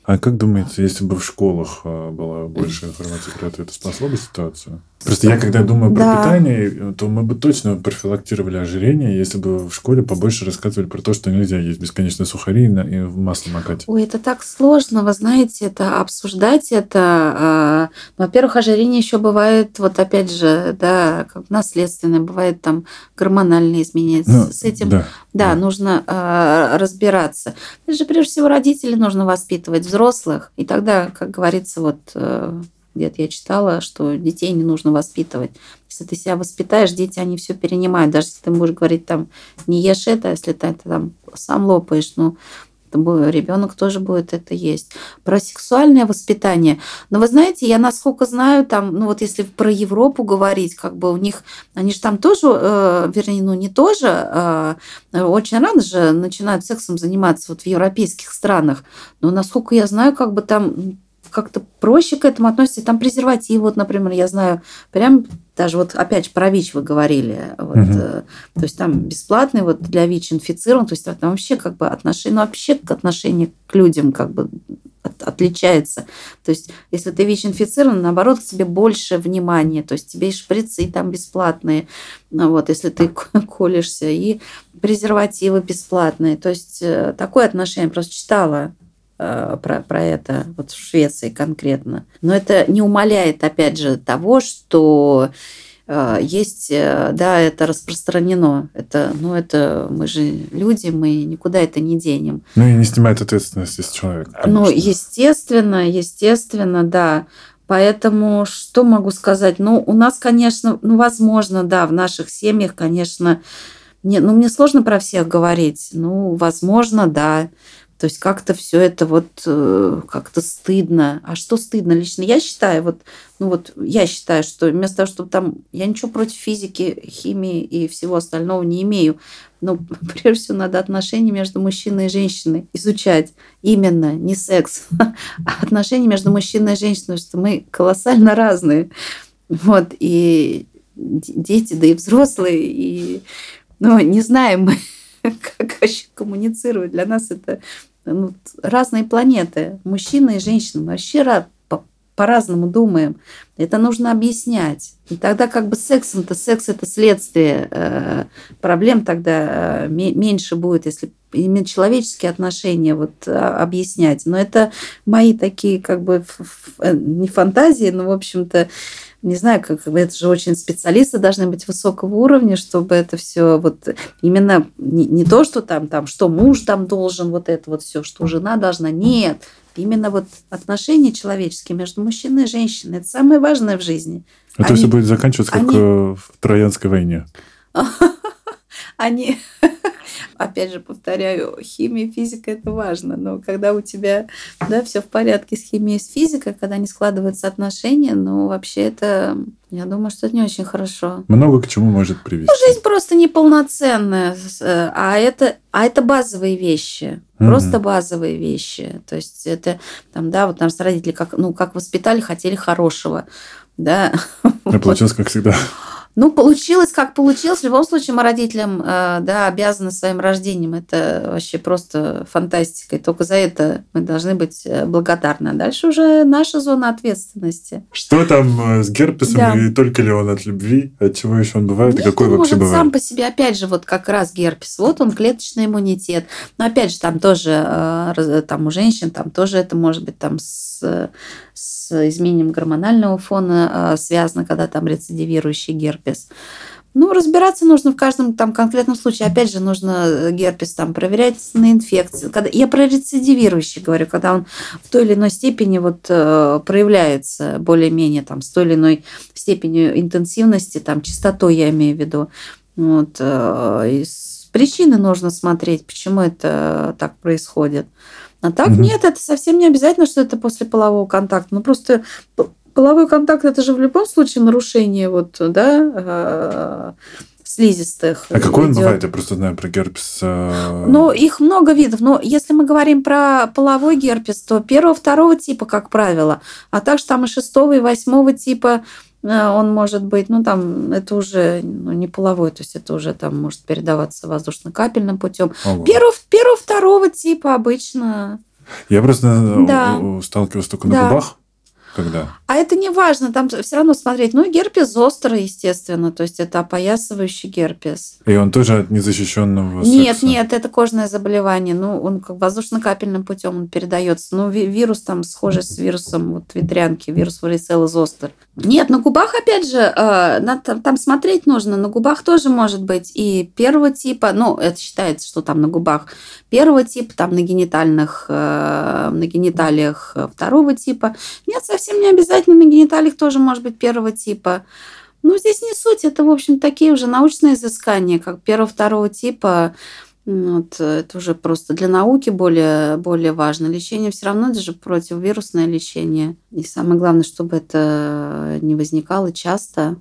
А как думаете, если бы в школах а, была больше информации про это, это спасло бы ситуацию? Просто я, когда думаю про да. питание, то мы бы точно профилактировали ожирение, если бы в школе побольше рассказывали про то, что нельзя есть бесконечно сухари и в масло макать. Ой, это так сложно, вы знаете, это обсуждать это. А, во-первых, ожирение еще бывает, вот опять же, да, как наследственное, бывает там гормональные изменения. Ну, С этим, да, да, да. нужно э, разбираться. Это же прежде всего родители нужно воспитывать, взрослых, и тогда, как говорится, вот э, где-то я читала, что детей не нужно воспитывать. Если ты себя воспитаешь, дети, они все перенимают. Даже если ты будешь говорить там, не ешь это, если ты это там сам лопаешь, ну, ребенок тоже будет это есть. Про сексуальное воспитание. Но вы знаете, я насколько знаю, там, ну вот если про Европу говорить, как бы у них, они же там тоже, э, вернее, ну не тоже, э, очень рано же начинают сексом заниматься вот в европейских странах. Но насколько я знаю, как бы там как-то проще к этому относятся. Там презерватив, вот, например, я знаю, прям даже вот опять про ВИЧ вы говорили, вот, угу. то есть там бесплатный вот для ВИЧ инфицирован, то есть там вообще как бы отношение, ну вообще к отношению к людям как бы от, отличается. То есть если ты ВИЧ инфицирован, наоборот, к тебе больше внимания, то есть тебе и шприцы там бесплатные, ну, вот, если ты колешься, и презервативы бесплатные. То есть э, такое отношение, просто читала Э, про, про это, вот в Швеции конкретно. Но это не умаляет, опять же, того, что э, есть, э, да, это распространено. Это, ну, это мы же люди, мы никуда это не денем. Ну и не снимает ответственности с человека. Ну, естественно, естественно, да. Поэтому что могу сказать? Ну, у нас, конечно, ну, возможно, да, в наших семьях, конечно, не, ну, мне сложно про всех говорить. Ну, возможно, да. То есть как-то все это вот э, как-то стыдно. А что стыдно? Лично я считаю, вот, ну вот я считаю, что вместо того, чтобы там... Я ничего против физики, химии и всего остального не имею. Но прежде всего надо отношения между мужчиной и женщиной изучать. Именно, не секс, а отношения между мужчиной и женщиной, потому что мы колоссально разные. Вот, и дети, да и взрослые, и ну, не знаем мы, как вообще коммуницировать. Для нас это ну, разные планеты. Мужчина и женщина. Мы вообще по-разному думаем. Это нужно объяснять. И тогда как бы сексом-то секс это следствие э, проблем тогда э, меньше будет, если именно человеческие отношения вот а, объяснять. Но это мои такие как бы э, не фантазии, но в общем-то не знаю, как это же очень специалисты должны быть высокого уровня, чтобы это все вот именно не, не то, что там, там, что муж там должен, вот это вот все, что жена должна. Нет, именно вот отношения человеческие между мужчиной и женщиной. Это самое важное в жизни. Это они, все будет заканчиваться как они... в Троянской войне. Они опять же, повторяю, химия, физика – это важно, но когда у тебя да, все в порядке с химией, с физикой, когда не складываются отношения, ну, вообще это, я думаю, что это не очень хорошо. Много к чему может привести. Ну, жизнь просто неполноценная, э, а это, а это базовые вещи. Просто угу. базовые вещи. То есть это там, да, вот нас родители как, ну, как воспитали, хотели хорошего. Да. А получилось, как всегда. Ну, получилось, как получилось. В любом случае, мы родителям э, да, обязаны своим рождением. Это вообще просто фантастика. И только за это мы должны быть э, благодарны. А дальше уже наша зона ответственности. Что там э, с герпесом? Да. И только ли он от любви? От чего еще он бывает? Нет, и какой он вообще может бывает? сам по себе, опять же, вот как раз герпес. Вот он, клеточный иммунитет. Но опять же, там тоже, там у женщин, там тоже это может быть там с, с изменением гормонального фона связано, когда там рецидивирующий герпес. Ну, разбираться нужно в каждом там конкретном случае. Опять же, нужно э, герпес там проверять на инфекции. Когда, я про рецидивирующий говорю, когда он в той или иной степени вот э, проявляется более-менее там с той или иной степенью интенсивности, там частотой я имею в виду. Вот, э, причины нужно смотреть, почему это так происходит. А так угу. нет, это совсем не обязательно, что это после полового контакта. Ну просто половой контакт это же в любом случае нарушение вот, да, а, слизистых. А какой он идет. бывает? Я просто знаю про герпес. А, ну, их много видов. Но если мы говорим про половой герпес, то первого, второго типа, как правило, а также там и шестого, и восьмого типа он может быть, ну там это уже ну, не половой, то есть это уже там может передаваться воздушно-капельным путем. Первого, первого, второго типа обычно. Я просто да. сталкивался только да. на губах когда? А это не важно, там все равно смотреть. Ну, герпес зостро, естественно, то есть это опоясывающий герпес. И он тоже от незащищенного Нет, секса? нет, это кожное заболевание. Ну, он как воздушно-капельным путем он передается. Ну, вирус там схожий с вирусом вот ветрянки, вирус варицелла зостер. Нет, на губах, опять же, э, там, там смотреть нужно. На губах тоже может быть и первого типа, ну, это считается, что там на губах первого типа, там на генитальных, э, на гениталиях второго типа. Нет, совсем не обязательно на гениталиях тоже может быть первого типа. Ну, здесь не суть, это, в общем, такие уже научные изыскания, как первого-второго типа. Вот, это уже просто для науки более, более важно. Лечение все равно это же противовирусное лечение. И самое главное, чтобы это не возникало часто.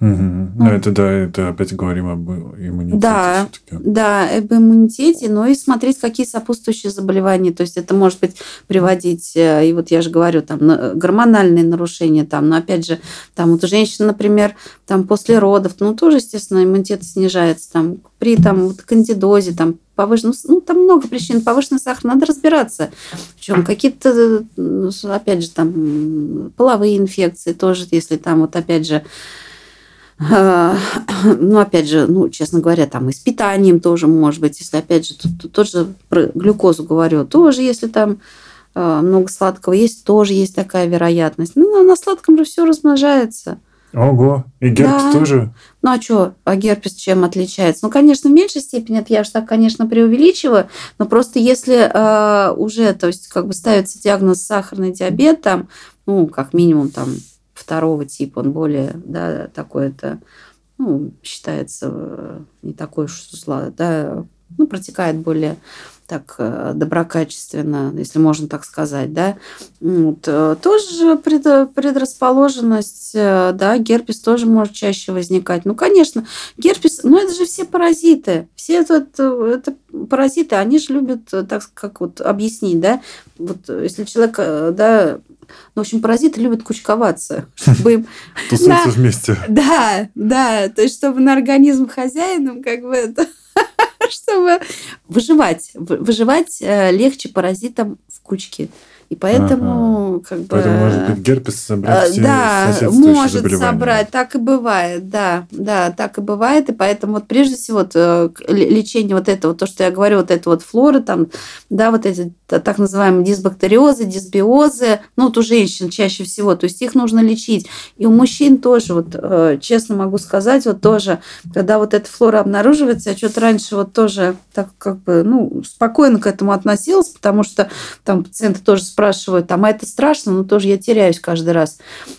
Угу. Ну, это да, это опять говорим об иммунитете. Да, да, об иммунитете, но и смотреть, какие сопутствующие заболевания. То есть это может быть приводить, э, и вот я же говорю, там гормональные нарушения, там, но опять же, там вот у женщин, например, там после родов, ну тоже, естественно, иммунитет снижается, там при там вот кандидозе, там повышенный, ну, там много причин, повышенный сахар, надо разбираться. В чем какие-то, ну, опять же, там половые инфекции тоже, если там вот опять же ну, опять же, ну, честно говоря, там и с питанием тоже может быть, если, опять же, тут, тут тоже про глюкозу говорю, тоже, если там а, много сладкого есть, тоже есть такая вероятность. Ну, на сладком же все размножается. Ого, и герпес да. тоже? Ну а что, а герпес чем отличается? Ну, конечно, в меньшей степени, это я же так, конечно, преувеличиваю, но просто если э, уже, то есть, как бы ставится диагноз сахарный диабет, там, ну, как минимум там второго типа, он более, да, такой это, ну, считается э, не такой уж да, ну, протекает более так э, доброкачественно, если можно так сказать, да, вот. Э, тоже предрасположенность, э, да, герпес тоже может чаще возникать. Ну, конечно, герпес, ну, это же все паразиты, все это, это паразиты, они же любят, так как вот объяснить, да, вот если человек, да, ну, в общем, паразиты любят кучковаться, чтобы им... Тусуются вместе. Да, да, то есть, чтобы на организм хозяином как бы это чтобы выживать. Выживать э, легче паразитам в кучке. И поэтому, ага. как бы... Поэтому, может быть, герпес собрать все Да, может собрать, так и бывает, да, да, так и бывает. И поэтому вот прежде всего вот, э, лечение вот этого, то, что я говорю, вот это вот флоры, там, да, вот эти так называемые дисбактериозы, дисбиозы, ну, вот у женщин чаще всего, то есть их нужно лечить. И у мужчин тоже, вот э, честно могу сказать, вот тоже, когда вот эта флора обнаруживается, я что-то раньше вот тоже так как бы, ну, спокойно к этому относилась, потому что там пациенты тоже спрашивают, там, а это страшно, но тоже я теряюсь каждый раз.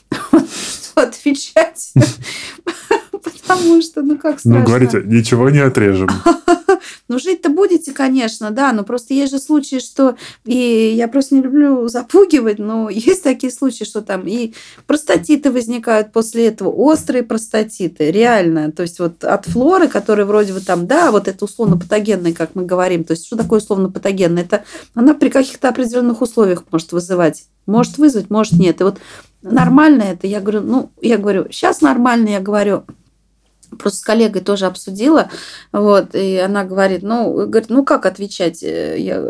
Что отвечать? Потому что, ну как страшно. Ну, говорите, ничего не отрежем. Ну, жить-то будете, конечно, да, но просто есть же случаи, что... И я просто не люблю запугивать, но есть такие случаи, что там и простатиты возникают после этого, острые простатиты, реально. То есть вот от флоры, которые вроде бы там, да, вот это условно-патогенный, как мы говорим. То есть что такое условно-патогенный? Это она при каких-то определенных условиях может вызывать. Может вызвать, может нет. И вот нормально это, я говорю, ну, я говорю, сейчас нормально, я говорю, просто с коллегой тоже обсудила, вот, и она говорит, ну, говорит, ну как отвечать, э, я,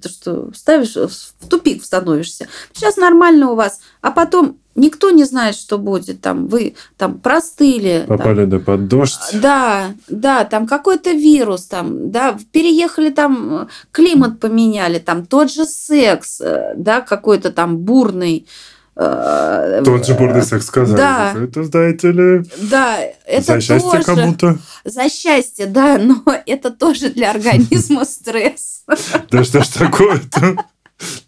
ты что, ставишь, в тупик становишься, сейчас нормально у вас, а потом никто не знает, что будет, там, вы там простыли. Попали там, да под дождь. Да, да, там какой-то вирус, там, да, переехали там, климат поменяли, там тот же секс, э, да, какой-то там бурный, Э, Тот же бурный секс сказали. Да. Это, знаете ли, да, это за счастье кому-то. За счастье, да, но это тоже для организма стресс. Да что ж такое-то?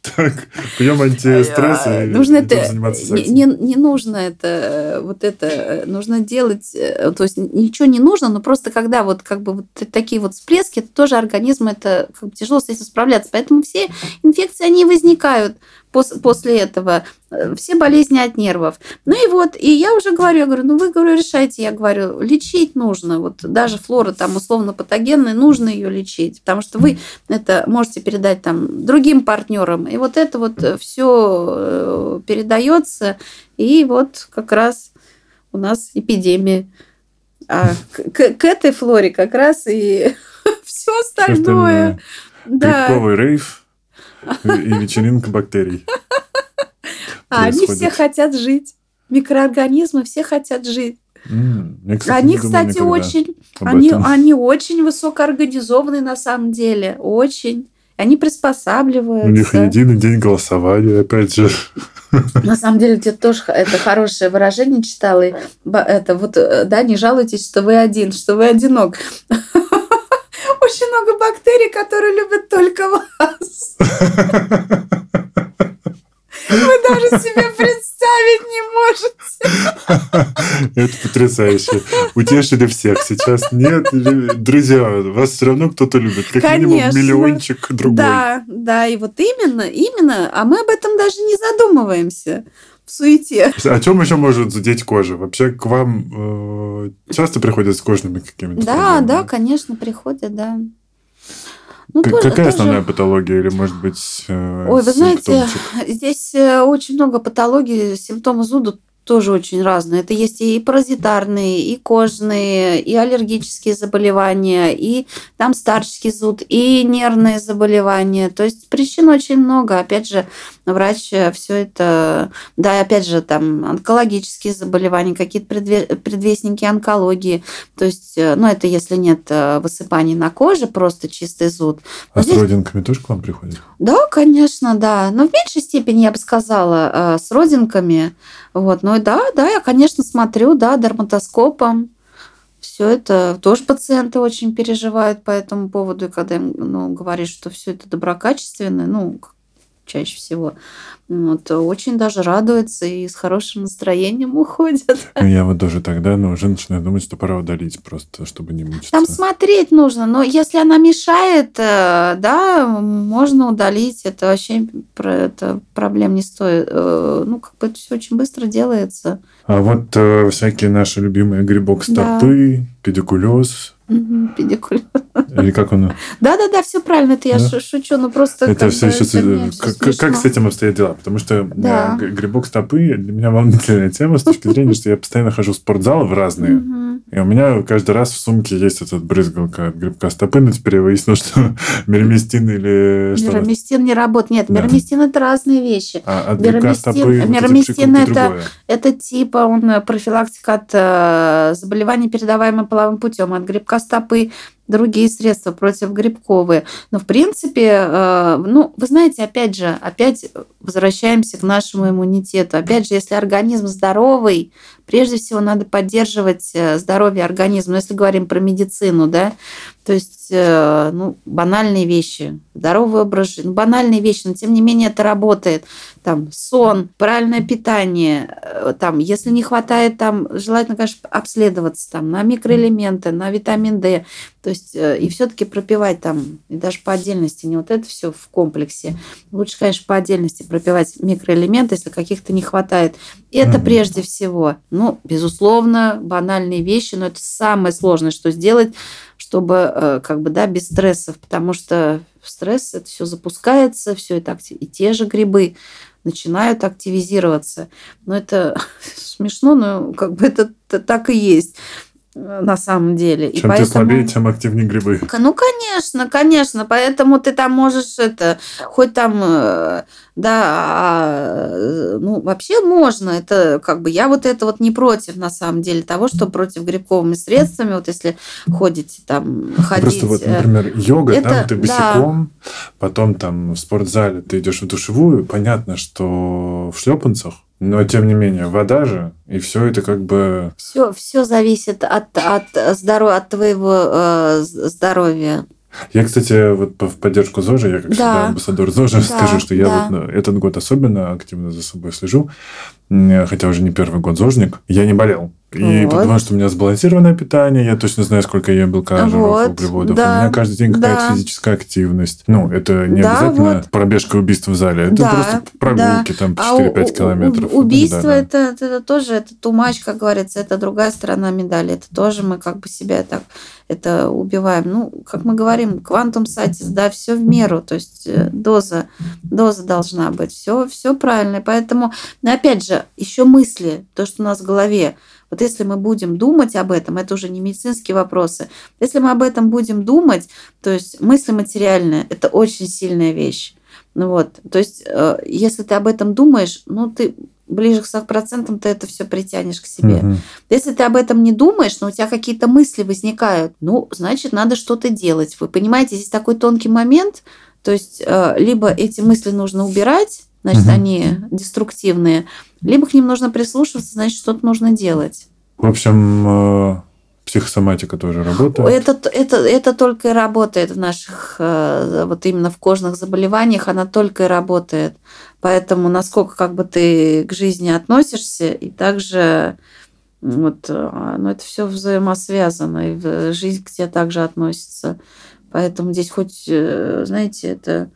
Так, пьем антистресс и нужно это, заниматься сексом. Не, не нужно это, вот это, нужно делать, то есть ничего не нужно, но просто когда вот как бы вот такие вот всплески, это тоже организм, это как бы тяжело с этим справляться. Поэтому все инфекции, они возникают после этого э, все болезни от нервов. Ну и вот, и я уже говорю, я говорю, ну вы, говорю, решайте, я говорю, лечить нужно, вот даже флора там условно патогенная, нужно ее лечить, потому что вы это можете передать там другим партнерам, и вот это вот все э, передается, и вот как раз у нас эпидемия. А к, к этой флоре как раз и все остальное. Да. Грибковый рейв и вечеринка бактерий. А они все хотят жить. Микроорганизмы все хотят жить. Кстати, они, кстати, очень, они, они очень высокоорганизованные на самом деле, очень. Они приспосабливаются. У них единый день голосования, опять же. На самом деле, где тоже это хорошее выражение читала. Это вот, э, да, не жалуйтесь, что вы один, что вы одинок очень много бактерий, которые любят только вас. Вы даже себе представить не можете. Это потрясающе. Утешили всех. Сейчас нет. Друзья, вас все равно кто-то любит. Как Конечно. минимум миллиончик другой. Да, да. И вот именно, именно. А мы об этом даже не задумываемся в суете. О чем еще может задеть кожа? Вообще к вам э, часто приходят с кожными какими-то Да, проблемами? да, конечно, приходят, да. Ну, тоже, Какая тоже... основная патология или, может быть, э, Ой, вы знаете, здесь э, очень много патологий, симптомы зуда тоже очень разные. Это есть и паразитарные, и кожные, и аллергические заболевания, и там старческий зуд, и нервные заболевания. То есть причин очень много. Опять же, врач э, все это, да, опять же, там онкологические заболевания, какие-то предвестники онкологии. То есть, э, ну, это если нет э, высыпаний на коже, просто чистый зуд. А здесь... с родинками тоже к вам приходят? Да, конечно, да. Но в меньшей степени, я бы сказала, с родинками. Вот, ну да, да, я, конечно, смотрю, да, дерматоскопом. Все это тоже пациенты очень переживают по этому поводу, и когда им ну, говоришь, что все это доброкачественное, ну, чаще всего. Вот, очень даже радуется и с хорошим настроением уходят. Ну, я вот тоже тогда, но уже начинаю думать, что пора удалить просто, чтобы не мучиться. Там смотреть нужно, но если она мешает, э, да, можно удалить. Это вообще про это проблем не стоит. Э, ну, как бы это все очень быстро делается. А вот э, всякие наши любимые грибок стопы, да. педикулез, Педикулез. Или как он? Да-да-да, все правильно, это я да? шучу, но просто... Это все сейчас... Как, как с этим обстоят дела? Потому что да. грибок стопы для меня волнительная тема с точки зрения, что я постоянно хожу в спортзал в разные. И у меня каждый раз в сумке есть этот брызгалка от грибка стопы, но теперь я выяснил, что мироместин или что Мироместин не работает. Нет, мироместин это разные вещи. А от грибка стопы Мироместин это, это типа он профилактика от э, заболеваний, передаваемых половым путем. От грибка стопы другие средства противогрибковые. Но, в принципе, э, ну, вы знаете, опять же, опять возвращаемся к нашему иммунитету. Опять же, если организм здоровый, прежде всего надо поддерживать э, здоровье организма. Но если говорим про медицину, да, то есть, э, ну, банальные вещи, здоровый образ жизни, ну, банальные вещи, но тем не менее это работает. Там сон, правильное питание, там, если не хватает, там, желательно, конечно, обследоваться там на микроэлементы, на витамин D, то есть, э, и все-таки пропивать там, и даже по отдельности, не вот это все в комплексе. Лучше, конечно, по отдельности пропивать микроэлементы, если каких-то не хватает. И это mm-hmm. прежде всего. Ну, безусловно, банальные вещи, но это самое сложное, что сделать чтобы э, как бы, да, без стрессов, потому что стресс это все запускается, все это и те же грибы начинают активизироваться. Но это смешно, но как бы это так и есть. На самом деле. Чем и поэтому... ты слабее, тем активнее грибы. Ну, конечно, конечно. Поэтому ты там можешь это, хоть там, э, да, а, ну, вообще можно. Это как бы, я вот это вот не против, на самом деле, того, что против грибковыми средствами, вот если ходите там, ходить. Просто вот, э, например, йога, это, там ты босиком, да. потом там в спортзале ты идешь в душевую, понятно, что в шлепанцах но тем не менее, вода же, и все это как бы... Все, все зависит от, от, здоров... от твоего э, здоровья. Я, кстати, вот в поддержку ЗОЖа, я как да. всегда амбассадор ЗОЖа, да, скажу, что я да. вот ну, этот год особенно активно за собой слежу, хотя уже не первый год ЗОЖник. Я не болел. И вот. потому что у меня сбалансированное питание, я точно знаю, сколько я белка, жиров, вот, углеводов. Да, у меня каждый день какая-то да. физическая активность. Ну, это не да, обязательно вот. пробежка убийства в зале, это да, просто прогулки да. там по 4-5 а километров. Убийство это, это, это тоже, это тумач, как говорится, это другая сторона медали. Это тоже мы как бы себя так это убиваем. Ну, как мы говорим, квантум сатис, да, все в меру, то есть э, доза, доза должна быть, все, все правильно. Поэтому, опять же, еще мысли, то, что у нас в голове, вот если мы будем думать об этом, это уже не медицинские вопросы, если мы об этом будем думать, то есть мысли материальные – это очень сильная вещь. Ну вот, то есть, э, если ты об этом думаешь, ну, ты ближе к 100% ты это все притянешь к себе. Угу. Если ты об этом не думаешь, но у тебя какие-то мысли возникают, ну, значит, надо что-то делать. Вы понимаете, здесь такой тонкий момент, то есть, э, либо эти мысли нужно убирать, значит, угу. они деструктивные, либо к ним нужно прислушиваться, значит, что-то нужно делать. В общем, э, психосоматика тоже работает? Это, это, это только и работает в наших, э, вот именно в кожных заболеваниях, она только и работает. Поэтому насколько как бы ты к жизни относишься, и также вот, э, ну, это все взаимосвязано, и жизнь к тебе также относится. Поэтому здесь хоть, знаете, это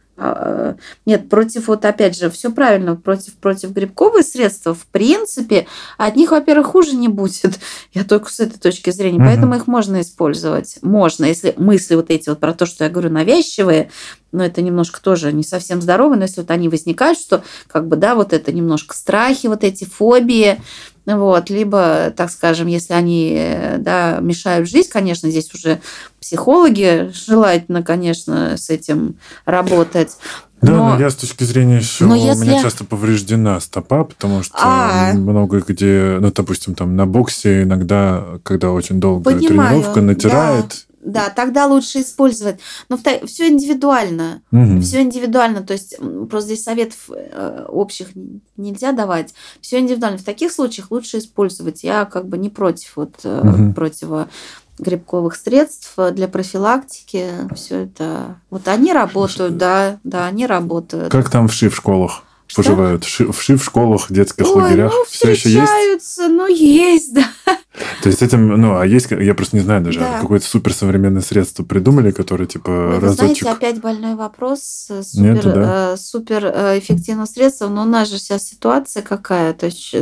нет, против, вот опять же, все правильно, против, против грибковые средства, в принципе, от них, во-первых, хуже не будет. Я только с этой точки зрения. Угу. Поэтому их можно использовать. Можно, если мысли вот эти вот про то, что я говорю, навязчивые, но это немножко тоже не совсем здорово, но если вот они возникают, что как бы, да, вот это немножко страхи, вот эти фобии, вот, либо, так скажем, если они да, мешают жизнь, конечно, здесь уже психологи желательно, конечно, с этим работать. Да, но, но я с точки зрения еще, но если... у меня часто повреждена стопа, потому что а... много где, ну, допустим, там на боксе иногда, когда очень долгая Понимаю, тренировка, натирает, да, тогда лучше использовать. Но все индивидуально. Угу. Все индивидуально. То есть просто здесь советов э, общих нельзя давать. Все индивидуально. В таких случаях лучше использовать. Я как бы не против вот угу. противо грибковых средств для профилактики. Все это. Вот они работают, да, да, они работают. Как там вши в школах? Что? поживают? Вши в школах, детских Ой, лагерях? Ну, все еще есть? Ну, есть, да. То есть этим, ну, а есть, я просто не знаю даже, да. какое-то суперсовременное средство придумали, которое типа Ой, разочек... знаете, опять больной вопрос. Э, супер, Нету, да? э, супер э, эффективного средства, но у нас же сейчас ситуация какая, то есть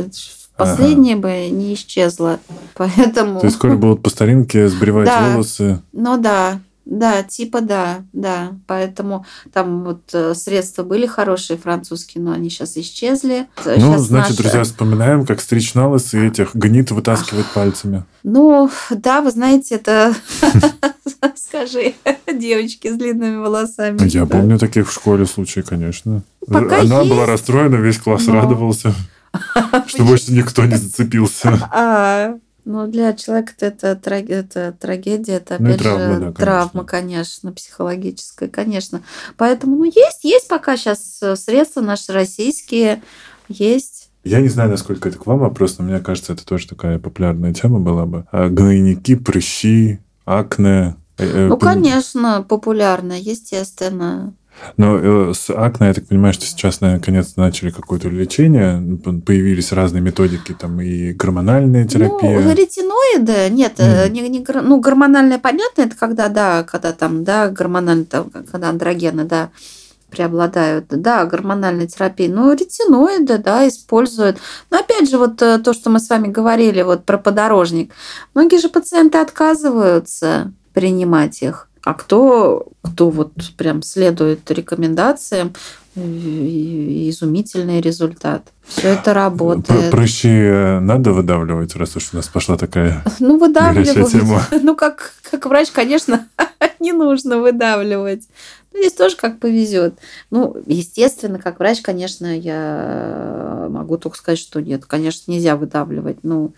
последнее ага. бы не исчезло, поэтому... То есть скоро будут по старинке сбривать да. волосы? Ну да, да, типа да, да. Поэтому там вот э, средства были хорошие французские, но они сейчас исчезли. Ну, сейчас значит, наши... друзья, вспоминаем, как стричь на и этих гнит вытаскивать пальцами. Ну, да, вы знаете, это... Скажи, девочки с длинными волосами. Я помню таких в школе случаи, конечно. Она была расстроена, весь класс радовался, что больше никто не зацепился. Ну, для человека это, это трагедия, это ну, опять ну, травма, же да, травма, конечно, психологическая, конечно. Поэтому, ну, есть, есть пока сейчас э, средства наши российские, есть. Я не знаю, насколько это к вам вопрос, но мне кажется, это тоже такая популярная тема была бы. А гнойники, прыщи, акне. Э, ну, конечно, популярная, естественно. Но э, с акне, я так понимаю, что сейчас, наконец, начали какое-то лечение, появились разные методики, там и гормональная терапия. Ну, ретиноиды, нет, mm. не, не, ну, гормональная, понятно, это когда, да, когда там, да, гормональные, там, когда андрогены, да, преобладают, да, гормональная терапия, но ретиноиды, да, используют. Но опять же, вот э, то, что мы с вами говорили вот про подорожник, многие же пациенты отказываются принимать их. А кто, кто вот прям следует рекомендациям, изумительный результат. Все это работает. Прыщи э, надо выдавливать, раз уж у нас пошла такая ну, выдавливать. Ну, как, как врач, конечно, не нужно выдавливать. Но здесь тоже как повезет. Ну, естественно, как врач, конечно, я могу только сказать, что нет, конечно, нельзя выдавливать. Ну,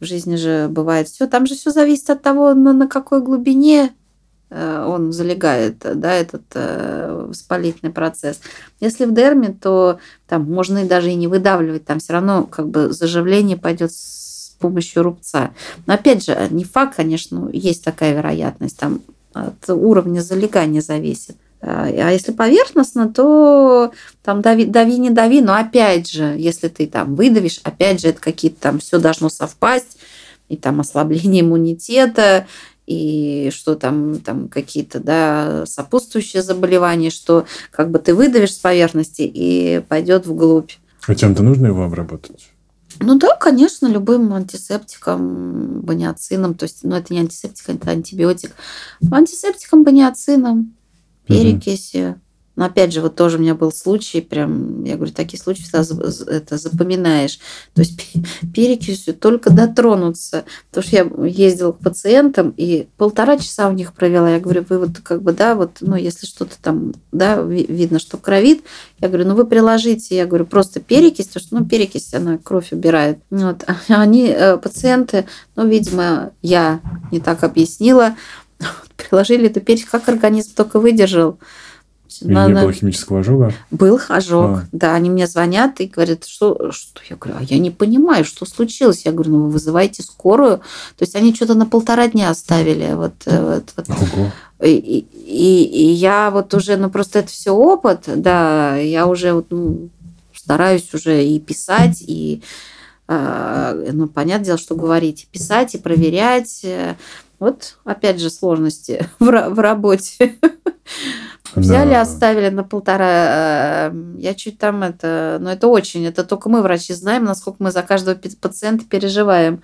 в жизни же бывает все. Там же все зависит от того, на, на какой глубине Э, он залегает, да, этот э, воспалительный процесс. Если в дерме, то там можно и даже и не выдавливать, там все равно как бы заживление пойдет с помощью рубца. Но опять же, не факт, конечно, есть такая вероятность, там от уровня залегания зависит. А, а если поверхностно, то там дави, дави, не дави, но опять же, если ты там выдавишь, опять же, это какие-то там все должно совпасть, и там ослабление иммунитета, и что там, там какие-то да, сопутствующие заболевания, что как бы ты выдавишь с поверхности и пойдет вглубь. А чем-то нужно его обработать? Ну да, конечно, любым антисептиком, баниоцином, то есть, ну это не антисептик, это антибиотик, антисептиком, баниоцином, перекисью. Угу. Но опять же, вот тоже у меня был случай, прям, я говорю, такие случаи всегда это запоминаешь. То есть перекисью только дотронуться. Потому что я ездила к пациентам и полтора часа у них провела. Я говорю, вы вот как бы, да, вот, ну, если что-то там, да, видно, что кровит, я говорю, ну, вы приложите, я говорю, просто перекись, потому что, ну, перекись, она кровь убирает. Вот. А они, э, пациенты, ну, видимо, я не так объяснила, приложили эту перекись, как организм только выдержал. И на, не было химического ожога? Был ожог, а. да. Они мне звонят и говорят, что, что? Я говорю, а я не понимаю, что случилось. Я говорю, ну вы вызываете скорую. То есть они что-то на полтора дня оставили. Вот, э, вот, вот. Ого. И, и, и я вот уже, ну просто это все опыт, да, я уже вот, ну, стараюсь уже и писать, и э, ну, понятное дело, что говорить, писать и проверять. Вот, опять же, сложности в, в работе. Взяли, да. оставили на полтора. Э, я чуть там это... Но это очень... Это только мы, врачи, знаем, насколько мы за каждого пациента переживаем.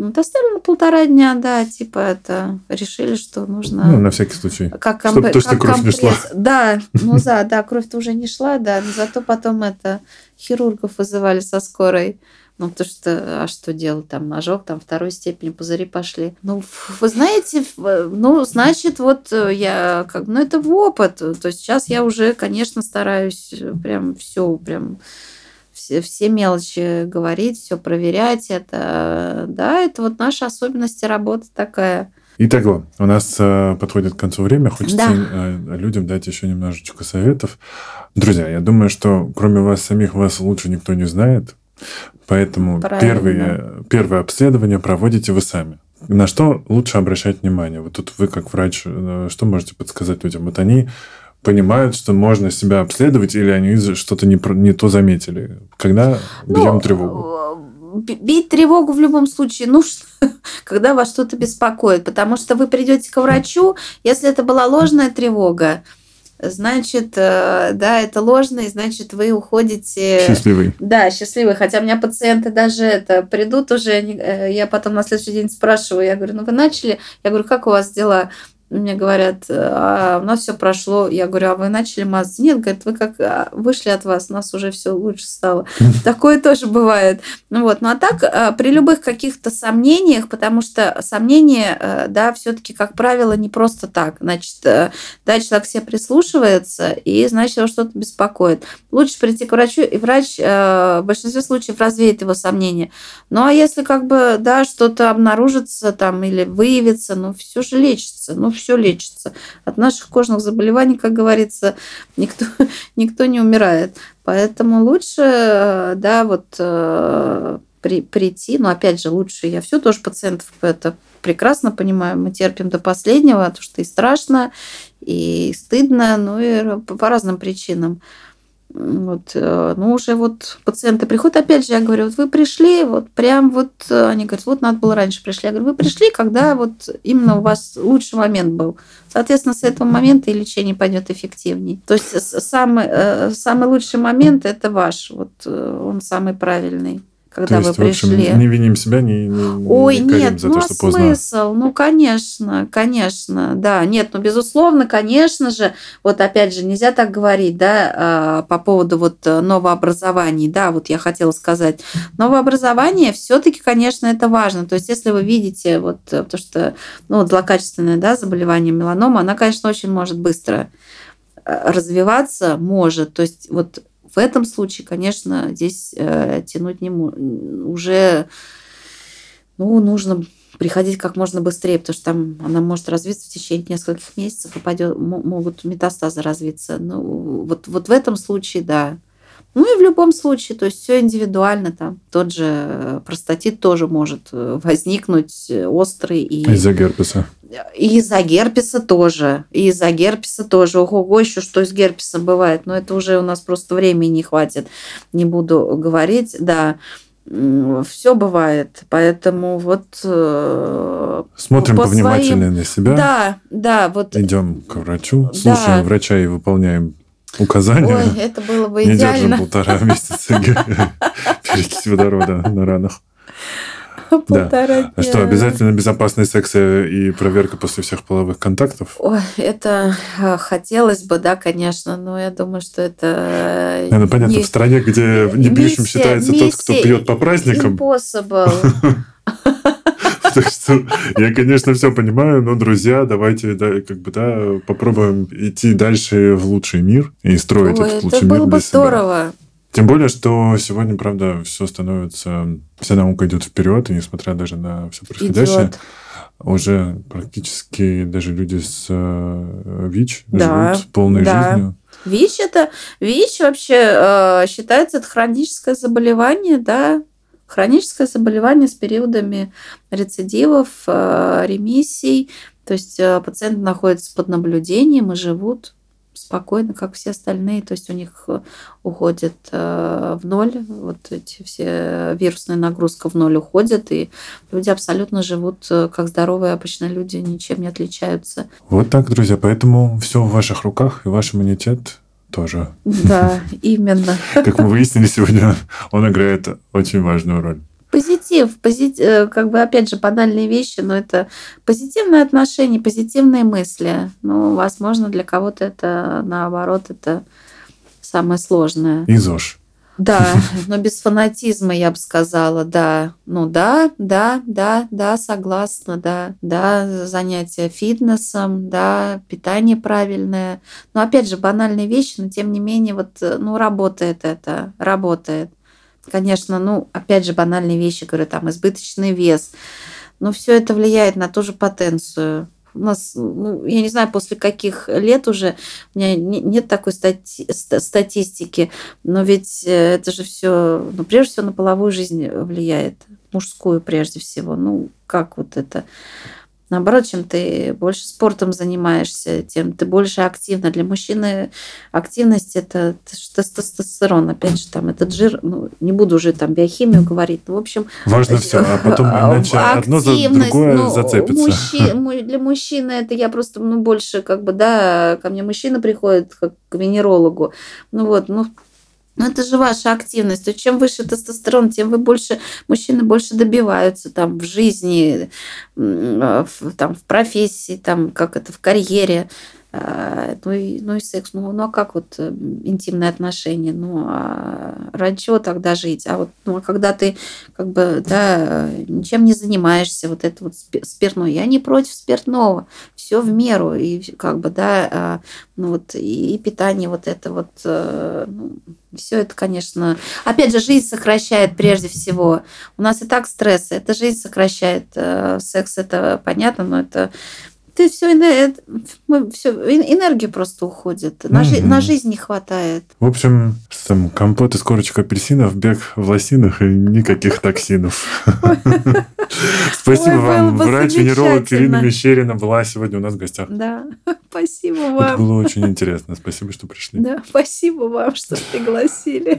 Вот оставили на полтора дня, да, типа это решили, что нужно. Ну, на всякий случай. Как комп... Чтобы точно кровь компресс. не шла. Да, ну да, да, кровь-то уже не шла, да, но зато потом это хирургов вызывали со скорой. Ну, потому что, а что делать? Там ожог, там второй степени пузыри пошли. Ну, вы знаете, ну, значит, вот э, я как, ну, это в опыт. То есть сейчас я уже, конечно, стараюсь прям все, прям все, все мелочи говорить, все проверять. Это, да, это вот наши особенности работы такая. Итого, у нас э, подходит к концу время. Хочется да. э, людям дать еще немножечко советов. Друзья, я думаю, что кроме вас самих вас лучше никто не знает. Поэтому первые, первое обследование проводите вы сами. на что лучше обращать внимание? Вот тут вы, как врач, э, что можете подсказать людям? Вот они понимают, что можно себя обследовать, или они что-то не, не то заметили? Когда ну, бьем тревогу? Э, бить тревогу в любом случае нужно, когда вас что-то беспокоит, потому что вы придете к врачу, если это была ложная тревога, значит, э, да, это ложно, и значит, вы уходите... Счастливый. Да, счастливый. Хотя у меня пациенты даже это придут уже, э, я потом на следующий день спрашиваю, я говорю, ну вы начали? Я говорю, как у вас дела? Мне говорят, а у нас все прошло. Я говорю, а вы начали мазаться? Нет, говорят, вы как а, вышли от вас, у нас уже все лучше стало. Такое тоже бывает. Ну вот, ну а так а, при любых каких-то сомнениях, потому что сомнения, э, да, все-таки как правило не просто так. Значит, э, да, человек себе прислушивается и значит его что-то беспокоит. Лучше прийти к врачу и врач э, в большинстве случаев развеет его сомнения. Ну а если как бы да что-то обнаружится там или выявится, ну все же лечится, ну все лечится. От наших кожных заболеваний, как говорится, никто, никто не умирает. Поэтому лучше, да, вот э, при, прийти, но опять же, лучше я все тоже пациентов это прекрасно понимаю, мы терпим до последнего, потому что и страшно, и стыдно, ну и по, по разным причинам. Вот, э, ну, уже вот пациенты приходят, опять же, я говорю, вот вы пришли, вот прям вот, э, они говорят, вот надо было раньше пришли. Я говорю, вы пришли, когда вот именно у вас лучший момент был. Соответственно, с этого момента и лечение пойдет эффективнее. То есть самый, э, самый лучший момент – это ваш, вот он самый правильный когда то есть, вы пришли. В общем, не виним себя, не, не Ой, не нет, за ну то, а что поздно. смысл? Ну, конечно, конечно, да. Нет, ну, безусловно, конечно же, вот опять же, нельзя так говорить, да, а, по поводу вот новообразований, да, вот я хотела сказать. Новообразование все таки конечно, это важно. То есть, если вы видите вот то, что, ну, вот злокачественное, да, заболевание меланома, она, конечно, очень может быстро э, развиваться может. То есть вот в этом случае, конечно, здесь э, тянуть не уже ну, нужно приходить как можно быстрее, потому что там она может развиться в течение нескольких месяцев, и пойдет, могут метастазы развиться. Ну, вот, вот в этом случае, да. Ну и в любом случае, то есть все индивидуально. Там тот же э, простатит тоже может э, возникнуть э, острый. И... Из-за герпеса. И из-за герпеса тоже. И из-за герпеса тоже. Ого, еще что с герпесом бывает. Но это уже у нас просто времени не хватит. Не буду говорить. Да все бывает. Поэтому вот... Смотрим по повнимательнее своим... на себя. Да, да. Вот... Идем к врачу, слушаем да. врача и выполняем указания. Ой, это было бы идеально. Не держим полтора месяца перекись водорода на ранах. Полтора да. дня. А что, обязательно безопасный секс и проверка после всех половых контактов? Ой, это а, хотелось бы, да, конечно, но я думаю, что это... Ну, понятно, не... в стране, где не пьющим считается тот, кто пьет по праздникам. Impossible. Так что я, конечно, все понимаю, но, друзья, давайте, да, как бы, да, попробуем идти дальше в лучший мир и строить Ой, этот лучший мир было бы здорово. Тем более, что сегодня, правда, все становится, вся наука идет вперед, и несмотря даже на все происходящее, идет. уже практически даже люди с э, ВИЧ да, живут полной да. жизнью. ВИЧ это ВИЧ вообще э, считается это хроническое заболевание, да, Хроническое заболевание с периодами рецидивов, э, ремиссий. То есть э, пациенты находятся под наблюдением и живут спокойно, как все остальные. То есть у них э, уходит в ноль, вот эти все вирусная нагрузка в ноль уходит, и люди абсолютно живут как здоровые обычные люди, ничем не отличаются. Вот так, друзья. Поэтому все в ваших руках, и ваш иммунитет тоже. Да, именно. Как мы выяснили сегодня, он играет очень важную роль. Позитив, позитив, э, как бы опять же банальные вещи, но это позитивные отношения, позитивные мысли. Ну, возможно, для кого-то это наоборот, это самое сложное. И ЗОЖ. Да, но без фанатизма, я бы сказала, да. Ну да, да, да, да, согласна, да, да, занятия фитнесом, да, питание правильное. Но опять же, банальные вещи, но тем не менее, вот, ну, работает это, работает. Конечно, ну, опять же, банальные вещи, говорю, там, избыточный вес. Но все это влияет на ту же потенцию у нас, ну, я не знаю, после каких лет уже, у меня нет такой стати статистики, но ведь э, это же все, ну, прежде всего, на половую жизнь влияет. мужскую прежде всего. Ну, как вот это Наоборот, чем ты больше спортом занимаешься, тем ты больше активна. Для мужчины активность это тестостерон, опять же, там этот жир, ну, не буду уже там биохимию говорить, ну, в общем... Важно все, а потом иначе одно за другое ну, зацепится. Мужчи, для мужчины это я просто, ну, больше как бы, да, ко мне мужчина приходит как к венерологу, ну вот, ну, но это же ваша активность. То чем выше тестостерон, тем вы больше, мужчины больше добиваются там в жизни, в, там, в профессии, там, как это, в карьере. А, ну и, ну и секс. Ну, ну а как вот э, интимные отношения? Ну, а ради чего тогда жить? А вот ну, а когда ты как бы, да, ничем не занимаешься, вот это вот спиртное. Я не против спиртного. Все в меру. И как бы, да, а, ну вот и питание вот это вот, э, ну, все это, конечно, опять же, жизнь сокращает прежде всего. У нас и так стресс, это жизнь сокращает. Э, секс это понятно, но это ты все, мы все энергия просто уходит. На, mm-hmm. на жизнь не хватает. В общем, там компот из корочек апельсинов, бег в лосинах и никаких токсинов. Спасибо вам. Врач-венеролог Ирина Мещерина была сегодня у нас в гостях. Да, спасибо вам. Это было очень интересно. Спасибо, что пришли. Да, спасибо вам, что пригласили.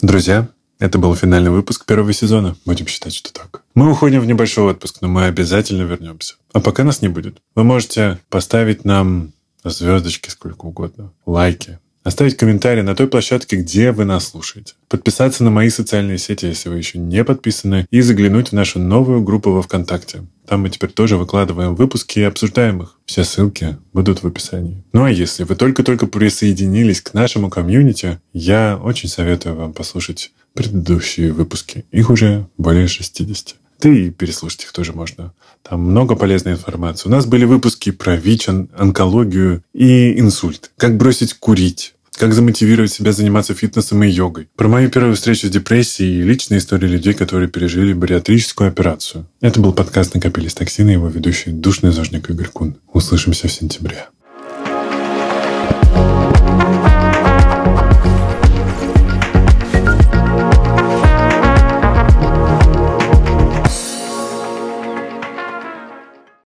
Друзья, это был финальный выпуск первого сезона. Будем считать, что так. Мы уходим в небольшой отпуск, но мы обязательно вернемся. А пока нас не будет. Вы можете поставить нам звездочки сколько угодно, лайки, оставить комментарий на той площадке, где вы нас слушаете, подписаться на мои социальные сети, если вы еще не подписаны, и заглянуть в нашу новую группу во ВКонтакте. Там мы теперь тоже выкладываем выпуски и обсуждаем их. Все ссылки будут в описании. Ну а если вы только-только присоединились к нашему комьюнити, я очень советую вам послушать предыдущие выпуски. Их уже более 60. Да и переслушать их тоже можно. Там много полезной информации. У нас были выпуски про ВИЧ, онкологию и инсульт. Как бросить курить. Как замотивировать себя заниматься фитнесом и йогой. Про мою первую встречу с депрессией и личные истории людей, которые пережили бариатрическую операцию. Это был подкаст «Накопились токсины» его ведущий душный зожник Игорь Кун. Услышимся в сентябре.